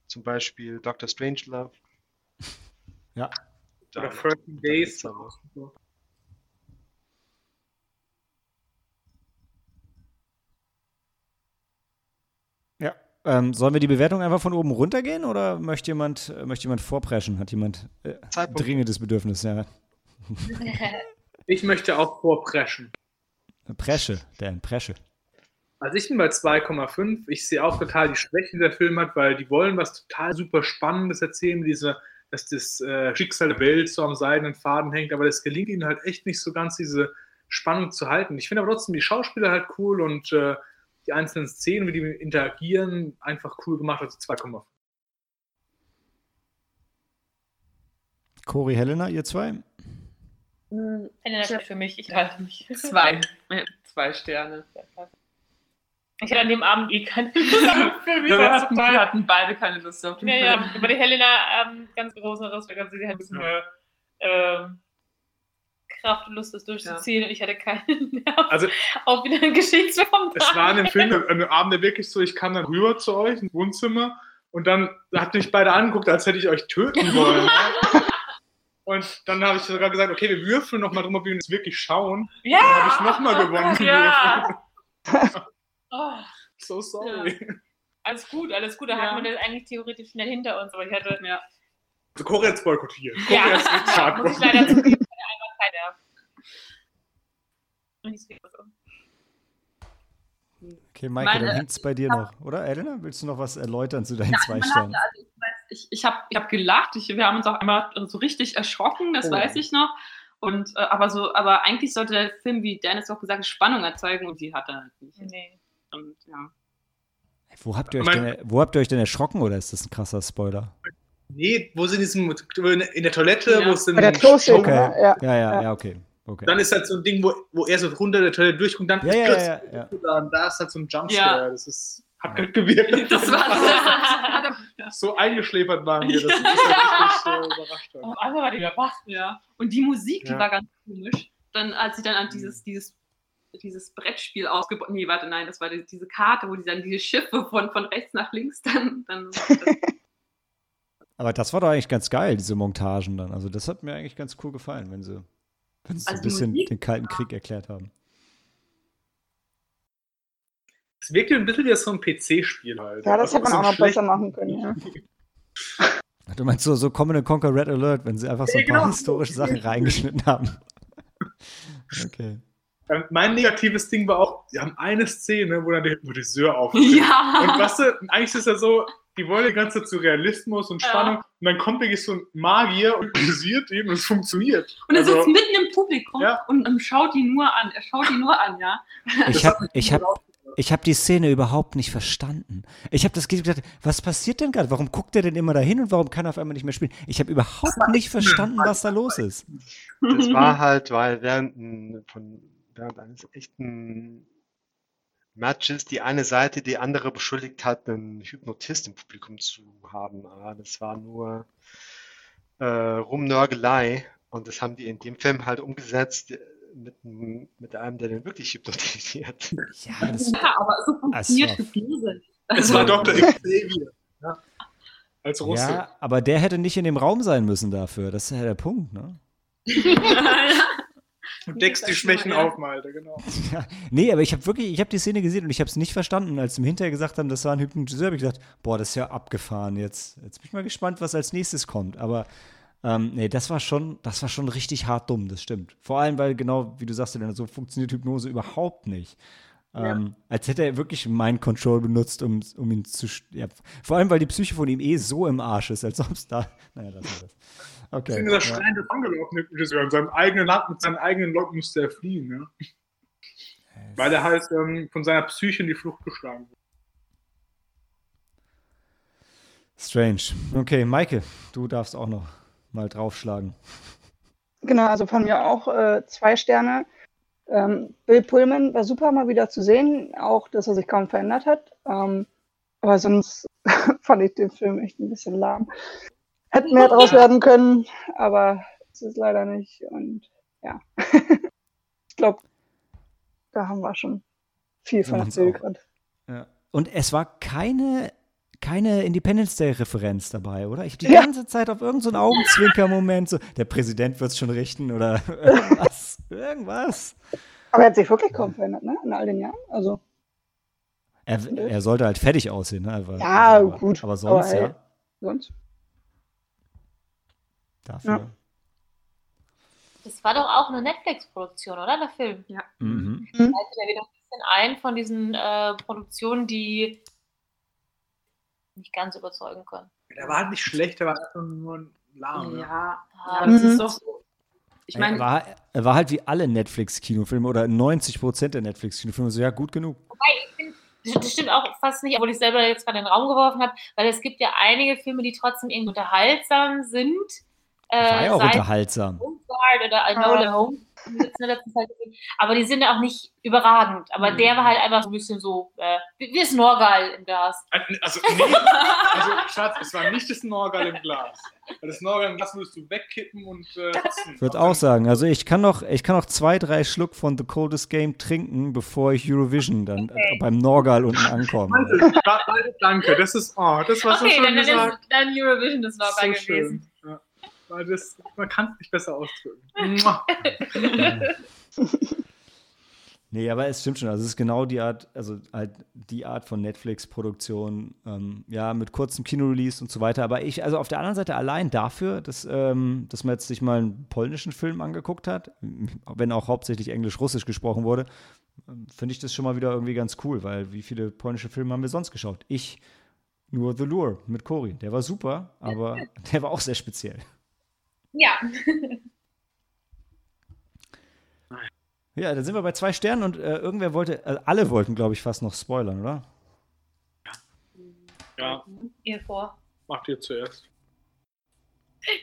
zum Beispiel Dr. Strangelove. Ja. Da- Oder 13 Days. da ist aber- Ja. Ähm, sollen wir die Bewertung einfach von oben runtergehen oder möchte jemand, äh, möchte jemand vorpreschen? Hat jemand äh, dringendes Bedürfnis? Ja. *laughs* Ich möchte auch vorpreschen. Presche, der Presche. Also ich bin bei 2,5. Ich sehe auch total die Schwächen, die der Film hat, weil die wollen was total super Spannendes erzählen, diese, dass das äh, Schicksal der Welt so am seidenen Faden hängt, aber das gelingt ihnen halt echt nicht so ganz, diese Spannung zu halten. Ich finde aber trotzdem die Schauspieler halt cool und äh, die einzelnen Szenen, wie die interagieren, einfach cool gemacht. Also 2,5. Cori Helena, ihr zwei? Eine natürlich für mich, ich halte mich. *laughs* Zwei. Ja, *laughs* Zwei Sterne. Ich hatte an dem Abend eh keine *laughs* Lust auf den Wir hatten, hatten beide keine Lust auf den Ja, ja, Film. aber die Helena, ähm, ganz großer Respekt, sie hat ein bisschen mehr ähm, Kraft und Lust, das durchzuziehen und ich hatte keinen Nerv. Also auch wieder ein Geschichtsfilm. es war in dem Film ein Abend der wirklich so, ich kam dann rüber zu euch ins Wohnzimmer und dann ihr mich beide angeguckt, als hätte ich euch töten *laughs* wollen. ja. Und dann habe ich sogar gesagt, okay, wir würfeln nochmal drum, ob wir uns wirklich schauen. Ja! Dann habe ich nochmal gewonnen. *laughs* Ja! *laughs* Oh, So sorry. alles gut, alles gut. Da Ja. hat man das eigentlich theoretisch schnell hinter uns, aber ich hatte. Ja. Also hat's boykottiert. Cory Ja, muss ich leider zugeben, ich hatte einfach keinen Nerv. Und ich sehe das so. Okay, Maike, Meine- dann hängt es bei dir noch, oder? Elena, willst du noch was erläutern zu deinen zwei man Sternen? also ich ich, habe ich hab gelacht. Ich, wir haben uns auch einmal so richtig erschrocken, das Oh. weiß ich noch. Und, äh, aber, so, aber eigentlich sollte der Film, wie Dennis auch gesagt hat, Spannung erzeugen und die hat er halt nicht. Nee. Und, ja. Wo habt, ihr euch Mein- denn, wo habt ihr euch denn erschrocken oder ist das ein krasser Spoiler? Nee, wo in diesem, in der Toilette, Ja. wo es. Bei der Kloszene, Okay. ja. Ja, ja, Ja. ja, okay. Okay. Dann ist halt so ein Ding, wo, wo er so runter der Toilette durchkommt, dann Ja, ja, ja, ja. da, und da ist halt so ein Jumpscare. Ja. Das ist, hat halt gewirkt. *laughs* Das war *laughs* so eingeschläfert waren wir, dass ich das halt richtig äh, überrascht habe. Auf einmal war die wach. Ja. Und die Musik, die Ja. war ganz komisch. Dann, als sie dann an Mhm. dieses, dieses, dieses Brettspiel ausgebaut. Nee, warte, nein, das war die, diese Karte, wo die dann diese Schiffe von, von rechts nach links dann. dann das, *laughs* Aber das war doch eigentlich ganz geil, diese Montagen dann. Also das hat mir eigentlich ganz cool gefallen, wenn sie, wenn sie so Also ein die bisschen Musik? den Kalten Krieg erklärt haben. Es wirkte ein bisschen wie so ein PC-Spiel halt. ja, das Also hätte man auch noch besser machen können, ja. *laughs* Du meinst so, so Command and Conquer Red Alert, wenn sie einfach so ein Ja, paar genau. historische Sachen *laughs* reingeschnitten haben. *laughs* Okay. Ähm, Mein negatives Ding war auch, wir haben eine Szene, wo dann der Regisseur auftritt. ja. Und weißt du, eigentlich ist ja so, die wollen die ganze Zeit zu Realismus und Ja. Spannung und dann kommt wirklich so ein Magier und ihn und es funktioniert. Und er Also, sitzt mitten im Publikum Ja. und, und schaut ihn nur an. Er schaut ihn nur an, ja. *laughs* Ich habe ich hab, ich hab die Szene überhaupt nicht verstanden. Ich habe das gedacht, was passiert denn gerade? Warum guckt er denn immer dahin und warum kann er auf einmal nicht mehr spielen? Ich habe überhaupt nicht verstanden, was da los ist. Das war halt, weil während, ein- von, während eines echten Matches die eine Seite die andere beschuldigt hat, einen Hypnotist im Publikum zu haben. Aber das war nur äh, Rumnörgelei und das haben die in dem Film halt umgesetzt äh, mit, einem- mit einem, der den wirklich hypnotisiert. Ja, das, Ja, aber so funktioniert war- Hypnose. Es war Dr. Xavier. Ja. Als Russe. ja, aber der hätte nicht in dem Raum sein müssen dafür. Das ist ja der Punkt, ne? *laughs* *laughs* und deckst die Schwächen auf, Malte, genau. *laughs* Ja, nee, aber ich habe wirklich, ich habe die Szene gesehen und ich habe es nicht verstanden. Als sie mir hinterher gesagt haben, das war ein Hypnotiseur, habe ich gedacht, boah, das ist ja abgefahren jetzt. Jetzt bin ich mal gespannt, was als nächstes kommt. Aber ähm, nee, das war schon, das war schon richtig hart dumm, das stimmt. Vor allem, weil genau, wie du sagst, so funktioniert Hypnose überhaupt nicht. Ähm, als hätte er wirklich Mind Control benutzt, um, um ihn zu. Ja, vor allem, weil die Psyche von ihm eh so im Arsch ist, als ob es da. *laughs* Naja, das ist das. Okay. Deswegen ist er ja. schreiend davongelaufen, Regisseur. In seinem eigenen Land, mit seinen eigenen Leuten musste er fliehen, ne? Weil er halt ähm, von seiner Psyche in die Flucht geschlagen wurde. Strange. Okay, Maike, du darfst auch noch mal draufschlagen. Genau, also von mir auch äh, zwei Sterne. Ähm, Bill Pullman war super mal wieder zu sehen, auch dass er sich kaum verändert hat. Ähm, aber sonst *laughs* fand ich den Film echt ein bisschen lahm. Hätte mehr draus werden können, aber es ist leider nicht. Und ja, *laughs* ich glaube, da haben wir schon viel von erzählt. Ja. Und es war keine, keine Independence Day-Referenz dabei, oder? Ich habe die Ja. ganze Zeit auf irgendeinen so Augenzwinker-Moment, so, der Präsident wird es schon richten oder *laughs* irgendwas. irgendwas. Aber er hat sich wirklich kaum verändert, ne? In all den Jahren. Also, Er, er sollte halt fertig aussehen, ne? Aber, Ja, aber, gut, Aber sonst, aber, ja. sonst. Dafür. Das war doch auch eine Netflix-Produktion, oder? Der Film. Mhm. Also der wieder ein bisschen ein von diesen äh, Produktionen, die nicht ganz überzeugen können. Der war halt nicht schlecht, der war einfach nur ein lahm. Ja. ja, ja, das Mhm. ist doch so. Ich er, meine, war, er war halt wie alle Netflix-Kinofilme oder 90 Prozent der Netflix-Kinofilme so, ja, gut genug. Wobei, ich finde, das- das stimmt auch fast nicht, obwohl ich selber jetzt gerade in den Raum geworfen habe, weil es gibt ja einige Filme, die trotzdem irgendwie unterhaltsam sind. War ja auch sei es unterhaltsam. Homeguard oder Zeit gesehen. Aber die sind ja auch nicht überragend. Aber Mhm. der war halt einfach so ein bisschen so, äh, wie wie Snorgal im Glas. Also, nee, also, Schatz, es war nicht das Norgal im Glas. Weil das Norgal im Glas würdest du wegkippen und. Äh. Ich würde auch sagen, also ich kann noch, ich kann noch zwei, drei Schluck von The Coldest Game trinken, bevor ich Eurovision dann äh, beim Norgal unten ankomme. Danke, das ist, oh, das war so Okay, schön dann, dann gesagt. ist dann Eurovision das Snorgal so gewesen. schön. Das, man kann es nicht besser ausdrücken. *laughs* Nee, aber es stimmt schon. Also es ist genau die Art, also halt die Art von Netflix-Produktion, ähm, ja, mit kurzem Kinorelease und so weiter. Aber ich, also auf der anderen Seite allein dafür, dass, ähm, dass man jetzt sich mal einen polnischen Film angeguckt hat, wenn auch hauptsächlich Englisch-Russisch gesprochen wurde, finde ich das schon mal wieder irgendwie ganz cool, weil wie viele polnische Filme haben wir sonst geschaut? Ich nur The Lure mit Cory. Der war super, aber *laughs* der war auch sehr speziell. Ja. Ja, dann sind wir bei zwei Sternen und äh, irgendwer wollte, äh, alle wollten, glaube ich, fast noch spoilern, oder? Ja, Ihr vor. macht ihr zuerst.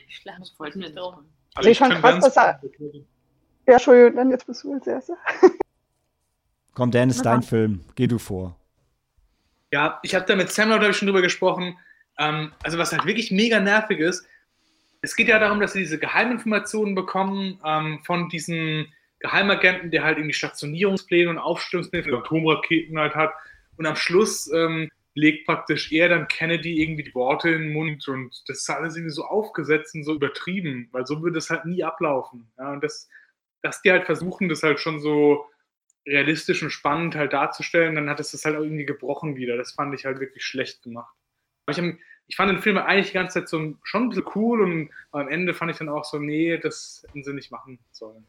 Ich schlage Das wollten wir nicht drum. Also Ich fand kann krass, dass er- Ja, Entschuldigung, dann jetzt bist du als Erster. *laughs* Komm, Dan, ist dein Film. Geh du vor. Ja, ich habe da mit Sam, glaube ich, schon drüber gesprochen. Ähm, also was halt wirklich mega nervig ist, es geht ja darum, dass sie diese Geheiminformationen bekommen ähm, von diesen Geheimagenten, der halt irgendwie Stationierungspläne und Aufstellungspläne für Atomraketen halt hat. Und am Schluss ähm, legt praktisch er dann Kennedy irgendwie die Worte in den Mund und das ist alles irgendwie so aufgesetzt und so übertrieben, weil so würde es halt nie ablaufen. Ja, und das, dass die halt versuchen, das halt schon so realistisch und spannend halt darzustellen, dann hat es das halt auch irgendwie gebrochen wieder. Das fand ich halt wirklich schlecht gemacht. Aber ich, hab, ich fand den Film eigentlich die ganze Zeit so schon ein bisschen cool und am Ende fand ich dann auch so, nee, das hätten sie nicht machen sollen.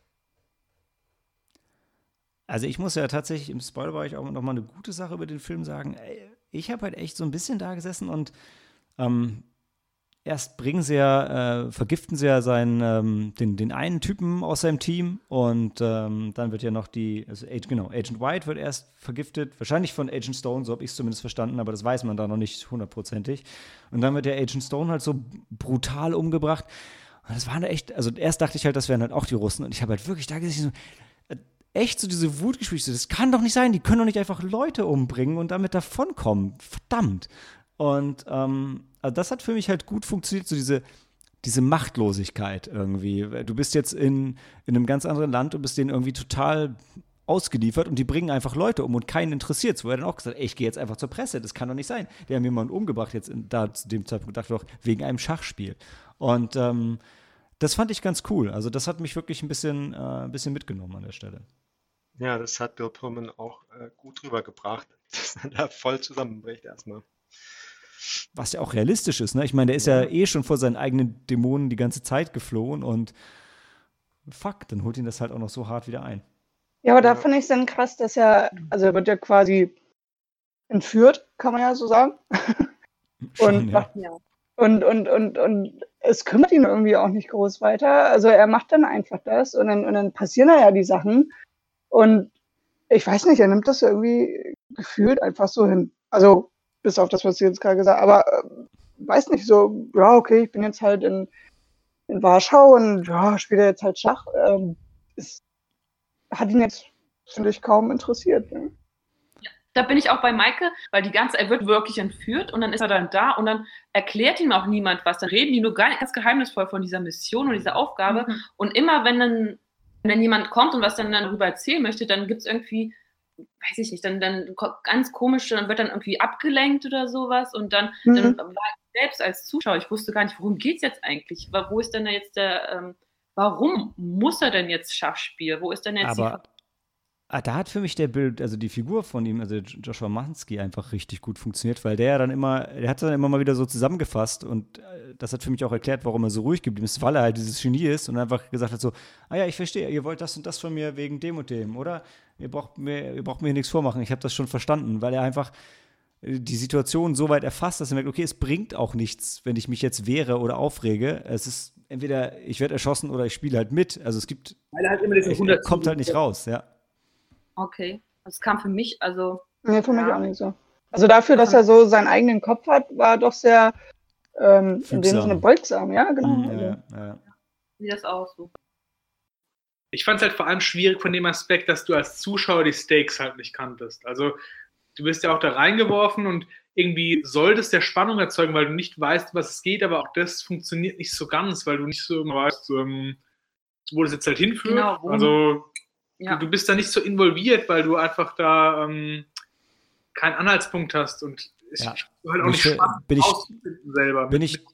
Also ich muss ja tatsächlich im Spoilerbereich auch noch mal eine gute Sache über den Film sagen. Ey, Ich habe halt echt so ein bisschen da gesessen und ähm, erst bringen sie ja, äh, vergiften sie ja seinen, ähm, den, den einen Typen aus seinem Team und ähm, dann wird ja noch die, also Agent, genau, Agent White wird erst vergiftet, wahrscheinlich von Agent Stone, so habe ich es zumindest verstanden, aber das weiß man da noch nicht hundertprozentig. Und dann wird der Agent Stone halt so brutal umgebracht. Und das waren echt, also erst dachte ich halt, das wären halt auch die Russen und ich habe halt wirklich da gesessen, so, echt so diese Wut Das kann doch nicht sein. Die können doch nicht einfach Leute umbringen und damit davonkommen. Verdammt. Und ähm, also das hat für mich halt gut funktioniert, so diese, diese Machtlosigkeit irgendwie. Du bist jetzt in, in einem ganz anderen Land und bist denen irgendwie total ausgeliefert und die bringen einfach Leute um und keinen interessiert. Wo er dann auch gesagt, ey, ich gehe jetzt einfach zur Presse, das kann doch nicht sein. Die haben jemanden umgebracht jetzt in, da zu dem Zeitpunkt, dachte ich doch, wegen einem Schachspiel. Und ähm, das fand ich ganz cool. Also das hat mich wirklich ein bisschen, äh, ein bisschen mitgenommen an der Stelle. Ja, das hat Bill Pullman auch äh, gut rübergebracht, *laughs* dass er da voll zusammenbricht erstmal. Was ja auch realistisch ist, ne? Ich meine, der ist ja, eh schon vor seinen eigenen Dämonen die ganze Zeit geflohen und fuck, dann holt ihn das halt auch noch so hart wieder ein. Ja, aber da Ja. finde ich es dann krass, dass er, also er wird ja quasi entführt, kann man ja so sagen. *laughs* Schon, Und ja. macht Und, und, und, und es kümmert ihn irgendwie auch nicht groß weiter. Also er macht dann einfach das und dann, und dann passieren da ja die Sachen. Und ich weiß nicht, er nimmt das irgendwie gefühlt einfach so hin. Also bis auf das, was du jetzt gerade gesagt hast. Aber äh, weiß nicht, so, ja, okay, ich bin jetzt halt in, in Warschau und ja, spiele jetzt halt Schach. Ähm, es hat ihn jetzt, finde ich, kaum interessiert. Ne? Da bin ich auch bei Maike, weil die ganze, er wird wirklich entführt und dann ist er dann da und dann erklärt ihm auch niemand was. Dann reden die nur ganz geheimnisvoll von dieser Mission und dieser Aufgabe. Mhm. Und immer wenn dann, wenn dann jemand kommt und was dann darüber erzählen möchte, dann gibt es irgendwie, weiß ich nicht, dann, dann ganz komisch, dann wird dann irgendwie abgelenkt oder sowas und dann, Mhm. dann war ich selbst als Zuschauer, ich wusste gar nicht, worum geht es jetzt eigentlich? Wo ist denn da jetzt der, ähm, warum muss er denn jetzt Schach spielen? Wo ist denn jetzt Aber ah, da hat für mich der Bild, also die Figur von ihm, also Joshua Mansky, einfach richtig gut funktioniert, weil der ja dann immer, der hat dann immer mal wieder so zusammengefasst und äh, das hat für mich auch erklärt, warum er so ruhig geblieben ist, weil er halt dieses Genie ist und einfach gesagt hat so, ah ja, ich verstehe, ihr wollt das und das von mir wegen dem und dem, oder? Ihr braucht mir, ihr braucht mir nichts vormachen, ich habe das schon verstanden, weil er einfach äh, die Situation so weit erfasst, dass er merkt, okay, es bringt auch nichts, wenn ich mich jetzt wehre oder aufrege. Es ist entweder ich werde erschossen oder ich spiele halt mit. Also es gibt, Weil er halt immer diese er 100 kommt halt nicht raus, ja. Okay, das kam für mich, also Nee, für mich Ja. auch nicht so. Also dafür, dass er so seinen eigenen Kopf hat, war er doch sehr ähm, in dem. Sinne beugsam, ja, genau. Mhm, Also, ja, ja. sieht das aus so. Ich fand es halt vor allem schwierig von dem Aspekt, dass du als Zuschauer die Stakes halt nicht kanntest. Also du bist ja auch da reingeworfen und irgendwie solltest der Spannung erzeugen, weil du nicht weißt, was es geht, aber auch das funktioniert nicht so ganz, weil du nicht so immer weißt, ähm, wo das jetzt halt hinführt. Genau, also Ja. du, bist da nicht so involviert, weil du einfach da ähm, keinen Anhaltspunkt hast und es Ja. halt auch Bin nicht ich- spannend bin ich- selber. Bin ich,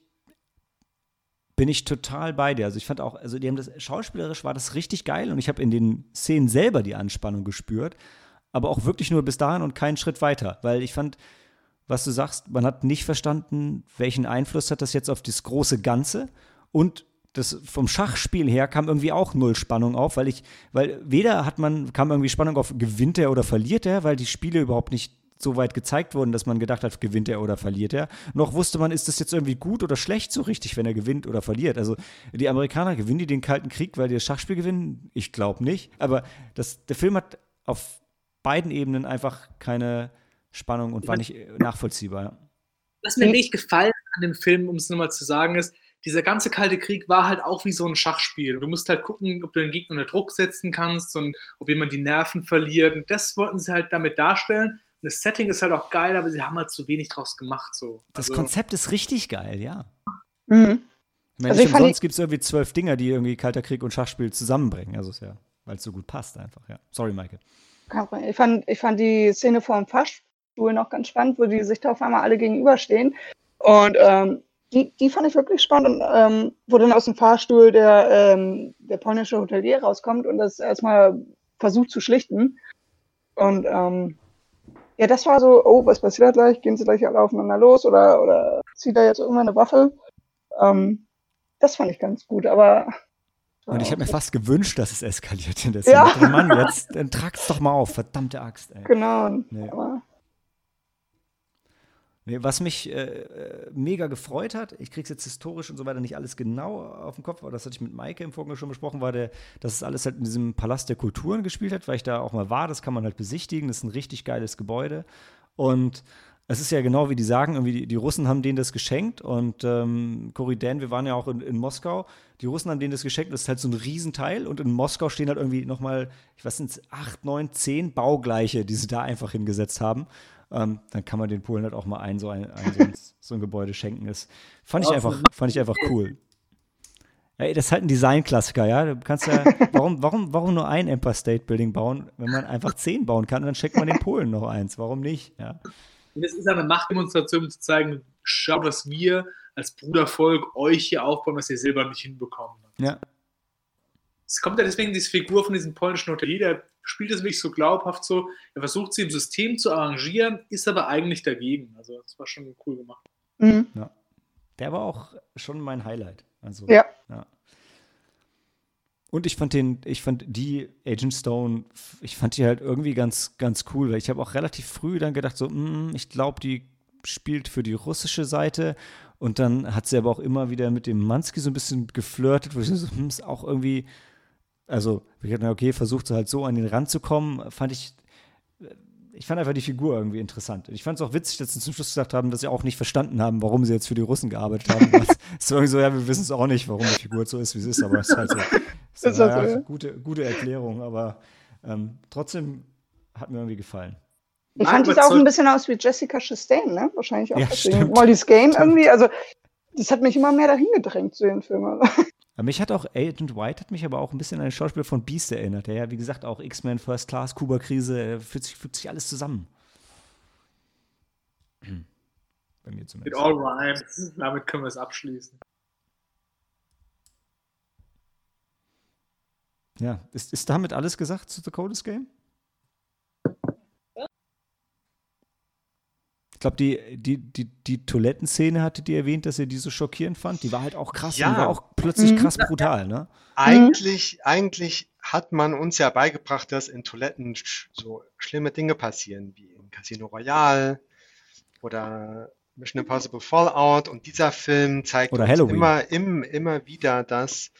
bin ich total bei dir. Also ich fand auch, also die haben das schauspielerisch war das richtig geil und ich habe in den Szenen selber die Anspannung gespürt, aber auch wirklich nur bis dahin und keinen Schritt weiter, weil ich fand, was du sagst, man hat nicht verstanden, welchen Einfluss hat das jetzt auf das große Ganze und das vom Schachspiel her kam irgendwie auch null Spannung auf, weil ich, weil weder hat man, kam irgendwie Spannung auf, gewinnt er oder verliert er, weil die Spiele überhaupt nicht so weit gezeigt wurden, dass man gedacht hat, gewinnt er oder verliert er. Noch wusste man, ist das jetzt irgendwie gut oder schlecht so richtig, wenn er gewinnt oder verliert. Also die Amerikaner gewinnen die den Kalten Krieg, weil die das Schachspiel gewinnen? Ich glaube nicht. Aber das, der Film hat auf beiden Ebenen einfach keine Spannung und war nicht äh, nachvollziehbar. Was mir nicht gefallen an dem Film, um es nochmal zu sagen, ist, dieser ganze Kalte Krieg war halt auch wie so ein Schachspiel. Du musst halt gucken, ob du den Gegner unter Druck setzen kannst und ob jemand die Nerven verliert. Und das wollten sie halt damit darstellen. Und das Setting ist halt auch geil, aber sie haben halt zu wenig draus gemacht. So. Das Also, Konzept ist richtig geil, ja. Mhm. Ich meine, Also ich fand umsonst gibt es irgendwie zwölf Dinger, die irgendwie Kalter Krieg und Schachspiel zusammenbringen. Also ist ja, weil es so gut passt einfach, ja. Sorry, Maike. Problem. Ich fand, ich fand die Szene vor dem Fahrstuhl noch ganz spannend, wo die sich da auf einmal alle gegenüberstehen. Und ähm, die, die fand ich wirklich spannend. Und, ähm, wo dann aus dem Fahrstuhl der, ähm, der polnische Hotelier rauskommt und das erstmal versucht zu schlichten. Und ähm, ja, das war so, oh, was passiert gleich? Gehen sie gleich alle aufeinander los oder, oder zieht er jetzt irgendwann eine Waffe? Ähm, das fand ich ganz gut, aber. Und ich habe mir fast gewünscht, dass es eskaliert in der. Szene. Ja. Mann, jetzt dann trag's doch mal auf, verdammte Axt, ey. Genau. Nee. Aber, was mich äh, äh, mega gefreut hat, ich krieg's jetzt historisch und so weiter nicht alles genau auf dem Kopf, aber das hatte ich mit Maike im Vorgang schon besprochen, war der, dass es alles halt in diesem Palast der Kulturen gespielt hat, weil ich da auch mal war, das kann man halt besichtigen, das ist ein richtig geiles Gebäude. Und es ist ja genau wie die sagen, irgendwie die, die Russen haben denen das geschenkt. Und ähm, Dan, wir waren ja auch in, in Moskau, die Russen haben denen das geschenkt, das ist halt so ein Riesenteil. Und in Moskau stehen halt irgendwie nochmal, ich weiß nicht, acht, neun, zehn Baugleiche, die sie da einfach hingesetzt haben. Ähm, dann kann man den Polen halt auch mal ein so ein, ein, so ein, *laughs* so ein Gebäude schenken. Das fand ich einfach, fand ich einfach cool. Ey, das ist halt ein Designklassiker, ja. Du kannst ja, *laughs* warum, warum, warum nur ein Empire State Building bauen, wenn man einfach zehn bauen kann und dann schenkt man den Polen noch eins? Warum nicht? Ja. Und es ist eine Machtdemonstration, um zu zeigen, schaut, was wir als Brudervolk euch hier aufbauen, was ihr selber nicht hinbekommen habt. ja. Es kommt ja deswegen diese Figur von diesem polnischen Hotelier, der spielt es wirklich so glaubhaft so. Er versucht sie im System zu arrangieren, ist aber eigentlich dagegen. Also das war schon cool gemacht. mhm. Der war auch schon mein Highlight. Also, Ja. Und ich fand den, ich fand die Agent Stone, ich fand die halt irgendwie ganz, ganz cool, weil ich habe auch relativ früh dann gedacht, so, mm, ich glaube, die spielt für die russische Seite. Und dann hat sie aber auch immer wieder mit dem Mansky so ein bisschen geflirtet, wo ich so, hm, ist auch irgendwie, also, ich dachte, okay, versucht sie halt so an den Rand zu kommen, fand ich, ich fand einfach die Figur irgendwie interessant. Ich fand es auch witzig, dass sie zum Schluss gesagt haben, dass sie auch nicht verstanden haben, warum sie jetzt für die Russen gearbeitet haben. *laughs* Es ist irgendwie so, ja, wir wissen es auch nicht, warum die Figur so ist, wie sie ist, aber es ist halt so. Ist halt so, ja, gute, gute Erklärung, aber ähm, trotzdem hat mir irgendwie gefallen. Ich fand die aber auch ein bisschen aus wie Jessica Chastain, ne? Wahrscheinlich auch Ja. Molly's Game Stimmt. irgendwie. Also, das hat mich immer mehr dahin gedrängt zu den Filmen. Aber mich hat auch Agent White hat mich aber auch ein bisschen an den Schauspieler von Beast erinnert, der ja, wie gesagt, auch X-Men, First Class, Kuba-Krise, äh, fühlt sich, fühlt sich alles zusammen. *clears throat* Bei mir It zumindest. all rhymes. Damit können wir es abschließen. Ja, ist, ist damit alles gesagt zu The Coldest Game? Ich glaube, die, die, die, die Toilettenszene hatte die erwähnt, dass ihr die so schockierend fand. Die war halt auch krass. Ja. Die war auch plötzlich Mhm. krass brutal, ne? Eigentlich, eigentlich hat man uns ja beigebracht, dass in Toiletten sch so schlimme Dinge passieren, wie in Casino Royale oder Mission Impossible Fallout. Und dieser Film zeigt Oder uns Halloween. immer, im, immer wieder, dass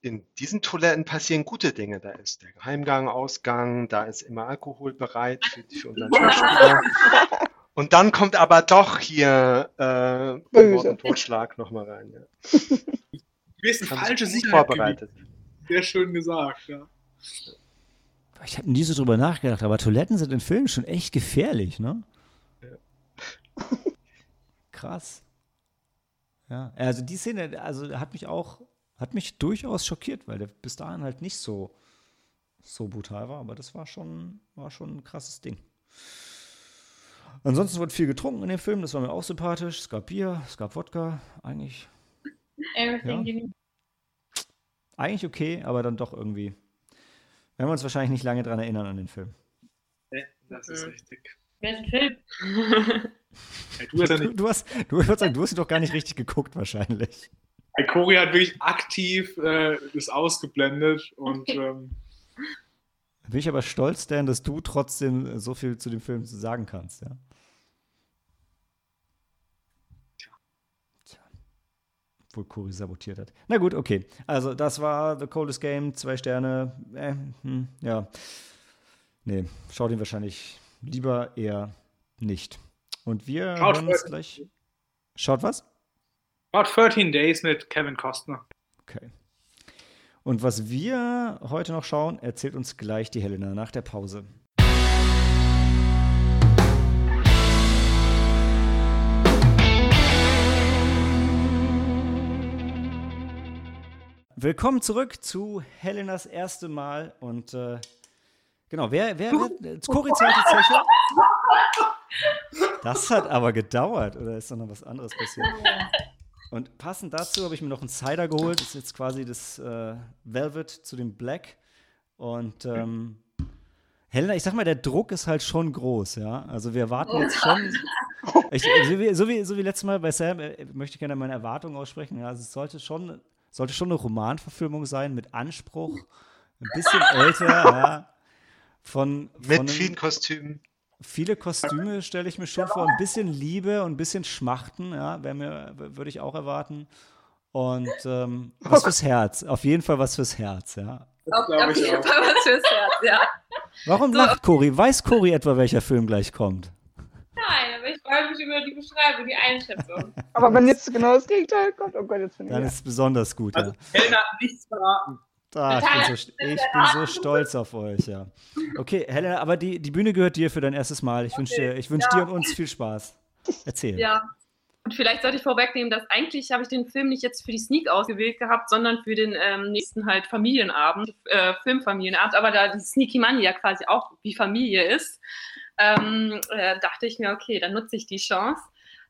in diesen Toiletten passieren gute Dinge. Da ist der Geheimgang, Ausgang, da ist immer Alkohol bereit für, für unseren Schauspieler. *laughs* Und dann kommt aber doch hier äh, Böse. Totschlag nochmal rein. Ja. Wir sind Haben falsche sich gut Sicherheit vorbereitet. Sehr schön gesagt, ja. Ich habe nie so drüber nachgedacht, aber Toiletten sind in Filmen schon echt gefährlich, ne? Krass. Ja, also die Szene, also hat mich auch, hat mich durchaus schockiert, weil der bis dahin halt nicht so, so brutal war, aber das war schon, war schon ein krasses Ding. Ansonsten wurde viel getrunken in dem Film, das war mir auch sympathisch. Es gab Bier, es gab Wodka, eigentlich, Everything Ja. you need. eigentlich okay, aber dann doch irgendwie. Wir werden uns wahrscheinlich nicht lange dran erinnern an den Film. Nee, das ist Mhm. richtig. Wer ist ein Film? Du hast ja Du, nicht. du hast, du, ich würd sagen, du hast ihn doch gar nicht richtig geguckt, wahrscheinlich. Cory hat wirklich aktiv äh, das ausgeblendet und ähm, Bin ich aber stolz, Dan, dass du trotzdem so viel zu dem Film sagen kannst, ja. Obwohl Cory sabotiert hat. Na gut, okay. Also, das war The Coldest Game, zwei Sterne. Äh, hm, ja. Nee, schaut ihn wahrscheinlich lieber eher nicht. Und wir Schaut hören uns 13. gleich. Schaut was? About 13 Days mit Kevin Costner. Okay. Und was wir heute noch schauen, erzählt uns gleich die Helena nach der Pause. Willkommen zurück zu Helenas erste Mal und äh, genau, wer, wer, wer die Zeche? Das hat aber gedauert, oder ist doch noch was anderes passiert? Und passend dazu habe ich mir noch einen Cider geholt. Das ist jetzt quasi das äh, Velvet zu dem Black. Und ähm, Helena, ich sag mal, der Druck ist halt schon groß, ja. Also wir erwarten jetzt schon. Ich, so, wie, so, wie, so wie letztes Mal bei Sam, äh, möchte ich gerne meine Erwartungen aussprechen. Ja, also es sollte schon, sollte schon eine Romanverfilmung sein mit Anspruch, ein bisschen älter, ja. Von, von Mit einem- vielen Kostümen. Viele Kostüme stelle ich mir schon vor, ein bisschen Liebe und ein bisschen Schmachten, ja, wäre mir, würde ich auch erwarten. Und ähm, was fürs Herz, auf jeden Fall was fürs Herz, ja. Auf, jeden auch. Fall was fürs Herz, ja. Warum lacht Cory? Weiß Cory etwa, welcher Film gleich kommt? Nein, aber ich freue mich über die Beschreibung, die Einschätzung. *laughs* Aber wenn jetzt genau das Gegenteil kommt, oh Gott, jetzt finde ich. Dann ja. ist es besonders gut, ja. Also, Helena hat nichts verraten. Ah, ich, bin so, ich bin so stolz auf euch, ja. Okay, Helena, aber die, die Bühne gehört dir für dein erstes Mal. Ich wünsche dir, ich wünsch dir und uns viel Spaß. Erzähl. Ja. Und vielleicht sollte ich vorwegnehmen, dass eigentlich habe ich den Film nicht jetzt für die Sneak ausgewählt gehabt, sondern für den ähm, nächsten halt Familienabend, äh, Filmfamilienabend. Aber da die Sneaky Money ja quasi auch wie Familie ist, ähm, äh, dachte ich mir, okay, dann nutze ich die Chance.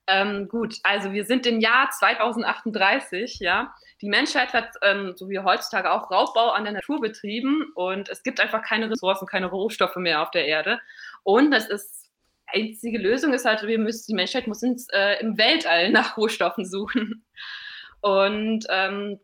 Ähm, gut, also wir sind im Jahr 2038, ja. Die Menschheit hat, ähm, so wie heutzutage auch, Raubbau an der Natur betrieben und es gibt einfach keine Ressourcen, keine Rohstoffe mehr auf der Erde. Und das ist einzige Lösung ist halt, wir müssen, die Menschheit muss ins, äh, im Weltall *laughs* nach Rohstoffen suchen. Und ähm,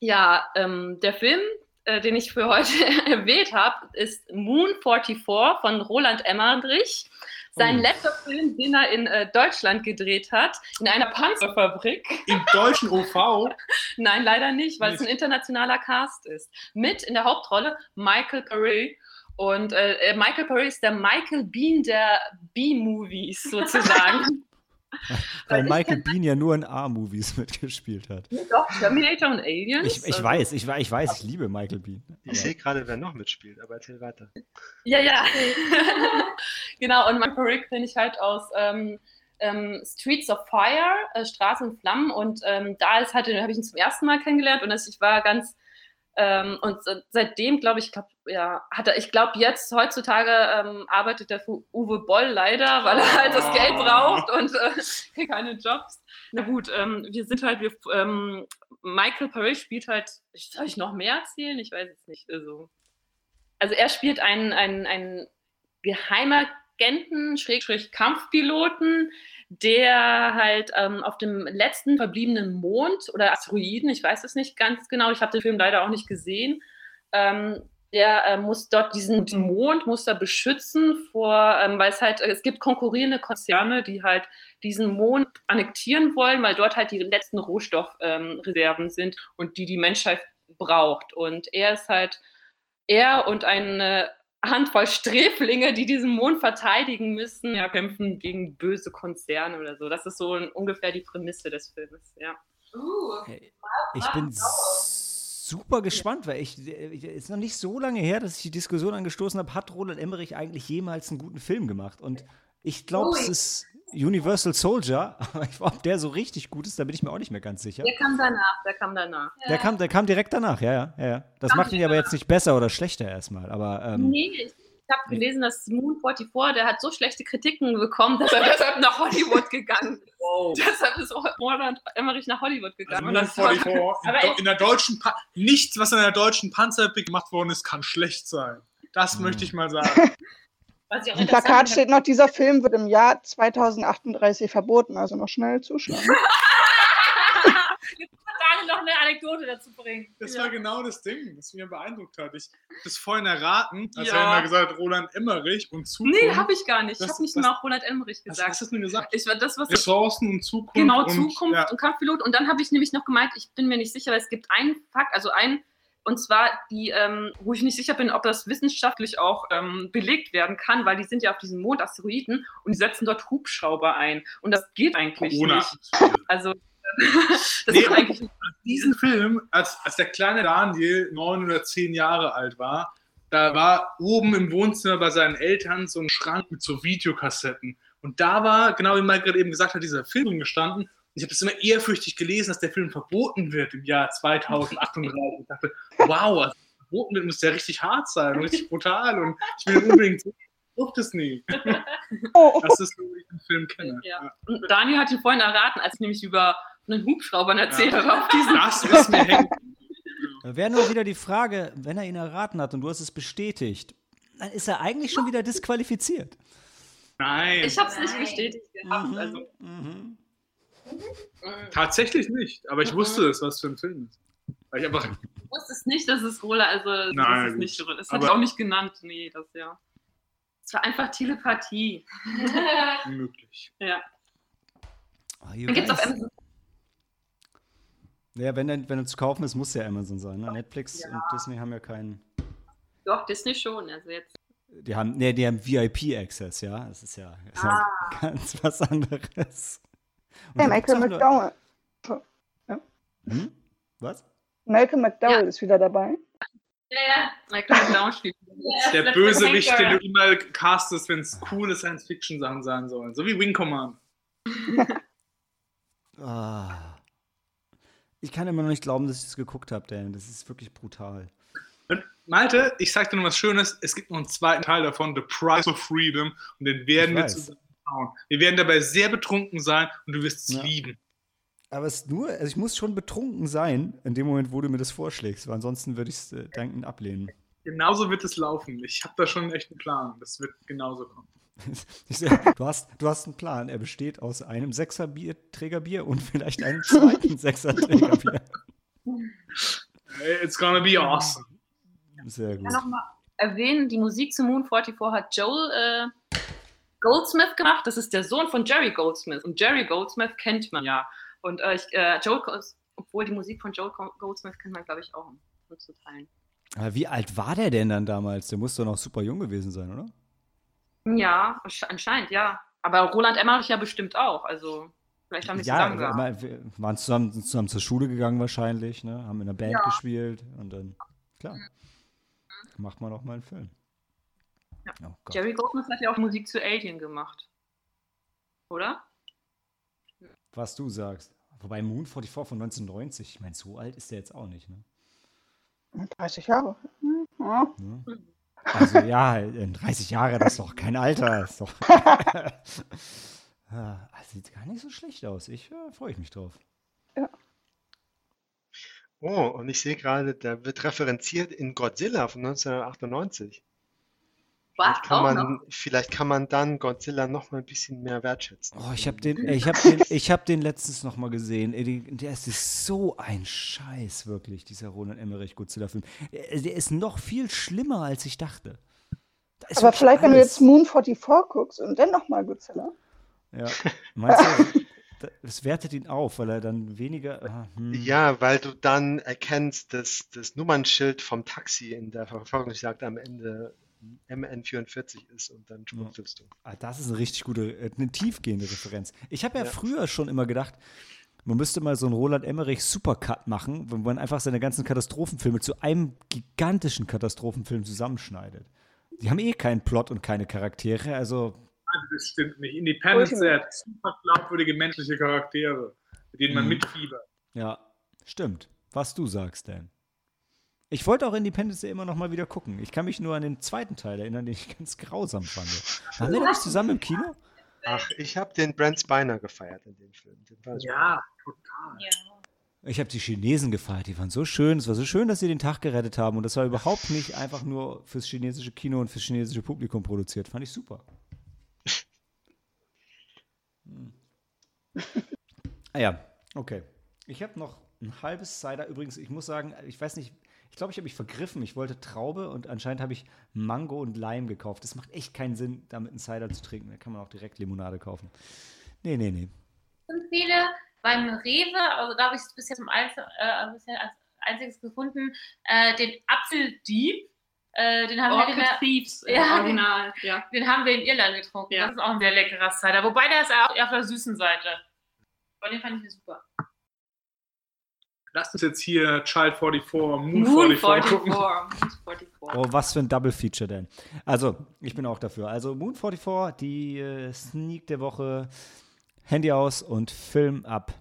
ja, ähm, der Film, äh, den ich für heute *laughs* erwähnt habe, ist Moon 44 von Roland Emmerich. Sein Oh. letzter Film, den er in äh, Deutschland gedreht hat, in einer Panzerfabrik. Im deutschen OV. *laughs* Nein, leider nicht, weil es Nicht. ein internationaler Cast ist. Mit in der Hauptrolle Michael Paré. Und äh, äh, Michael Paré ist der Michael Bean der B-Movies sozusagen. *laughs* *laughs* Weil ich Michael Bean ja nur in A-Movies *laughs* mitgespielt hat. Doch, Terminator und Aliens. Ich, ich Also- weiß, ich, ich weiß, ich liebe Michael Bean. Ich sehe gerade, wer noch mitspielt, aber erzähl weiter. Ja, ja. *laughs* genau, und Michael Paré kenne ich halt aus ähm, ähm, Streets of Fire, äh, Straßen und Flammen. Und ähm, da ist halt, habe ich ihn zum ersten Mal kennengelernt und das, ich war ganz. Ähm, und se- seitdem, glaube ich, glaub, ja, hat er, ich glaube, jetzt heutzutage ähm, arbeitet er für Uwe Boll leider, weil er halt das Geld braucht und äh, *laughs* keine Jobs. Na gut, ähm, wir sind halt, wir, ähm, Michael Paré spielt halt, soll ich noch mehr erzählen? Ich weiß es nicht. Also, also er spielt einen, einen, einen Geheimagenten, Schrägstrich Kampfpiloten, der halt ähm, auf dem letzten verbliebenen Mond oder Asteroiden, ich weiß es nicht ganz genau, ich habe den Film leider auch nicht gesehen, ähm, der äh, muss dort diesen Mond muss er beschützen vor, ähm, weil es halt, es gibt konkurrierende Konzerne, die halt diesen Mond annektieren wollen, weil dort halt die letzten Rohstoffreserven ähm, sind und die die Menschheit braucht. Und er ist halt, er und eine Handvoll Sträflinge, die diesen Mond verteidigen müssen, ja, kämpfen gegen böse Konzerne oder so. Das ist so ein, ungefähr die Prämisse des Filmes, ja. Uh, Ich bin super gespannt, weil ich es ist noch nicht so lange her, dass ich die Diskussion angestoßen habe, hat Roland Emmerich eigentlich jemals einen guten Film gemacht? Und ich glaube, es ist Universal Soldier, aber ich- ob der so richtig gut ist, da bin ich mir auch nicht mehr ganz sicher. Der kam danach, der kam danach. Der kam, der kam direkt danach, ja, ja, ja, ja. Das Kam macht ihn aber jetzt nicht besser oder schlechter erstmal, aber ähm, Nee, ich, ich habe gelesen, dass Moon 44, der hat so schlechte Kritiken bekommen, dass er *laughs* deshalb nach Hollywood gegangen ist. Wow. Deshalb ist Roland Emmerich nach Hollywood Also gegangen. Moon das war- 44, in, *laughs* in der deutschen pa nichts, was in der deutschen Panzerpick gemacht worden ist, kann schlecht sein. Das Mhm. möchte ich mal *laughs* sagen. Was ich auch Im Plakat steht noch, dieser Film wird im Jahr 2038 verboten, also noch schnell zuschlagen. *laughs* *laughs* Daniel noch eine Anekdote dazu bringen. Das Ja. war genau das Ding, das mich beeindruckt hat. Ich habe das vorhin erraten, als Ja. er immer gesagt hat, Roland Emmerich und Zukunft. Nee, habe ich gar nicht. Ich Das- habe nicht das- mal auch Roland Emmerich Was gesagt. hast du denn gesagt? Ich war das, was ich Ressourcen und Zukunft. Genau, und, Zukunft Ja, und Kampfpilot. Und dann habe ich nämlich noch gemeint, ich bin mir nicht sicher, weil es gibt einen Fakt, also ein, und zwar die, ähm, wo ich nicht sicher bin, ob das wissenschaftlich auch ähm, belegt werden kann, weil die sind ja auf diesem Mond Asteroiden und die setzen dort Hubschrauber ein. Und das geht eigentlich Corona. nicht. Also *laughs* das Nee, ist eigentlich nicht. diesen Film, als, als der kleine Daniel neun oder zehn Jahre alt war, da war oben im Wohnzimmer bei seinen Eltern so ein Schrank mit so Videokassetten. Und da war, genau wie Mike gerade eben gesagt hat, dieser Film gestanden. Ich habe das immer ehrfürchtig gelesen, dass der Film verboten wird im Jahr 2038. Ich dachte, wow, als es verboten wird, muss der richtig hart sein, und richtig brutal. Und ich will unbedingt sehen. Ich durfte es nie. *laughs* Oh, Das ist so, wie ich den Film kenne. Ja. Und Daniel hat ihn vorhin erraten, als ich nämlich über einen Hubschraubern erzählt Ja. habe. Auf diesen Das ist mir hängen. Da wäre nur wieder die Frage, wenn er ihn erraten hat und du hast es bestätigt, dann ist er eigentlich schon wieder disqualifiziert. Nein, ich habe es nicht bestätigt gehabt. Also, Mhm. Tatsächlich nicht. Aber ich wusste es, was für ein Film ist. Weil ich einfach ich wusste es nicht, dass es Rola, also das Nein, ist nicht drin. Das hat auch nicht genannt. Nee, das ja. Es war einfach Telepathie. *laughs* unmöglich. Ja. Ah, you Dann gibt's auf. Amazon. Ja, wenn, er- wenn er zu kaufen ist, muss ja Amazon sein. Ne? Netflix Ja. und Disney haben ja keinen. Doch, Disney schon. Also jetzt. Die haben, nee, die haben VIP-Access, ja. Das ist ja, das ist Ah. ja ganz was anderes. Hey, nur- McDowell. Hm? Was? Malcolm McDowell Ja. ist wieder dabei. Ja, ja. Michael McDowell spielt. *laughs* Der Bösewicht, Anchor. den du immer castest, wenn es coole Science-Fiction-Sachen sein sollen. So wie Wing Command. *laughs* Ah. Ich kann immer noch nicht glauben, dass ich das geguckt habe, Dan. Das ist wirklich brutal. Und Malte, ich sag dir noch was Schönes. Es gibt noch einen zweiten Teil davon, The Price of Freedom. Und den werden wir zusammen schauen. Wir werden dabei sehr betrunken sein und du wirst es Ja. lieben. Aber es ist nur, also ich muss schon betrunken sein, in dem Moment, wo du mir das vorschlägst, weil ansonsten würde ich es äh, dankend ablehnen. Genauso wird es laufen. Ich habe da schon echt einen Plan. Das wird genauso kommen. *laughs* Ich du, hast, du hast einen Plan. Er besteht aus einem Sechser-Trägerbier und vielleicht einem zweiten *laughs* Sechser-Trägerbier. It's gonna be awesome. Sehr Ich gut. kann noch mal erwähnen, die Musik zu Moon 44 hat Joel äh, Goldsmith gemacht. Das ist der Sohn von Jerry Goldsmith. Und Jerry Goldsmith kennt man ja. Und äh, ich, äh, Joel, obwohl die Musik von Joel Go- Goldsmith kennt man, glaube ich, auch um zu teilen. Aber wie alt war der denn dann damals? Der muss doch noch super jung gewesen sein, oder? Ja, ansch- anscheinend, ja. Aber Roland Emmerich ja bestimmt auch. Also, vielleicht haben die Ja, zusammen gehabt. immer, wir waren zusammen, zusammen zur Schule gegangen wahrscheinlich, ne? haben in einer Band Ja. gespielt und dann, klar, macht man auch mal einen Film. Ja. Oh. Jerry Goldsmith hat ja auch Musik zu Alien gemacht. Oder? Was du sagst. Wobei Moon 44 von 1990, ich meine, so alt ist der jetzt auch nicht, ne? 30 Jahre. Hm, Ja. Ne? Also ja, in 30 Jahre, das ist doch kein Alter. Ist doch Ja, *laughs* das sieht gar nicht so schlecht aus. Ich äh, freue mich drauf. Oh, und ich sehe gerade, da wird referenziert in Godzilla von 1998. Was? Vielleicht kann Auch man, noch? vielleicht kann man dann Godzilla noch mal ein bisschen mehr wertschätzen. Oh, ich habe den, ich habe den, *laughs* ich habe den letztens noch mal gesehen. Die- Der ist, so ein Scheiß wirklich, dieser Roland Emmerich Godzilla-Film. Der der ist noch viel schlimmer, als ich dachte. Da ist Aber vielleicht, wenn du alles. jetzt Moon 44 guckst und dann nochmal Godzilla. Ja. Meinst du, *laughs* das wertet ihn auf, weil er dann weniger. ah, hm. Ja, weil du dann erkennst, dass das Nummernschild vom Taxi in der Verfolgungsjagd am Ende MN44 ist und dann schmunzelst du. Ah, das ist eine richtig gute, äh, eine tiefgehende Referenz. Ich habe ja, Ja. früher schon immer gedacht, man müsste mal so einen Roland Emmerich Supercut machen, wo man einfach seine ganzen Katastrophenfilme zu einem gigantischen Katastrophenfilm zusammenschneidet. Die haben eh keinen Plot und keine Charaktere, also Das stimmt nicht. Independence Day hat super glaubwürdige menschliche Charaktere, mit denen man Mhm. mitfiebert. ja, stimmt. Was du sagst, Dan. Ich wollte auch Independence Day immer noch mal wieder gucken. Ich kann mich nur an den zweiten Teil erinnern, den ich ganz grausam fand. Waren wir nicht zusammen im Kino? Ach, ich habe den Brent Spiner gefeiert in dem Film. Den war super. Ja, total. Ja. Ich habe die Chinesen gefeiert, die waren so schön. Es war so schön, dass sie den Tag gerettet haben. Und das war überhaupt nicht einfach nur fürs chinesische Kino und fürs chinesische Publikum produziert. Fand ich super. Hm. *laughs* ah ja, okay. Ich habe noch ein halbes Cider. Übrigens, ich muss sagen, ich weiß nicht, ich glaube, ich habe mich vergriffen. Ich wollte Traube und anscheinend habe ich Mango und Lime gekauft. Das macht echt keinen Sinn, damit einen Cider zu trinken. Da kann man auch direkt Limonade kaufen. Nee, nee, nee. Ich empfehle beim Rewe, also da habe ich es bisher zum äh, bisher als einziges gefunden, äh, den Apfeldieb. Äh, den, haben wir in Thieves, Ja, Original, ja. den haben wir in Irland getrunken. Ja. Das ist auch ein sehr leckerer Cider. Wobei der ist auch eher auf der süßen Seite. Aber den fand ich mir super. Lasst uns jetzt hier Child 44, Moon, Moon 44 44. gucken. Moon 44. Oh, was für ein Double Feature denn. Also, ich bin auch dafür. Also, Moon 44, die äh, Sneak der Woche, Handy aus und Film ab.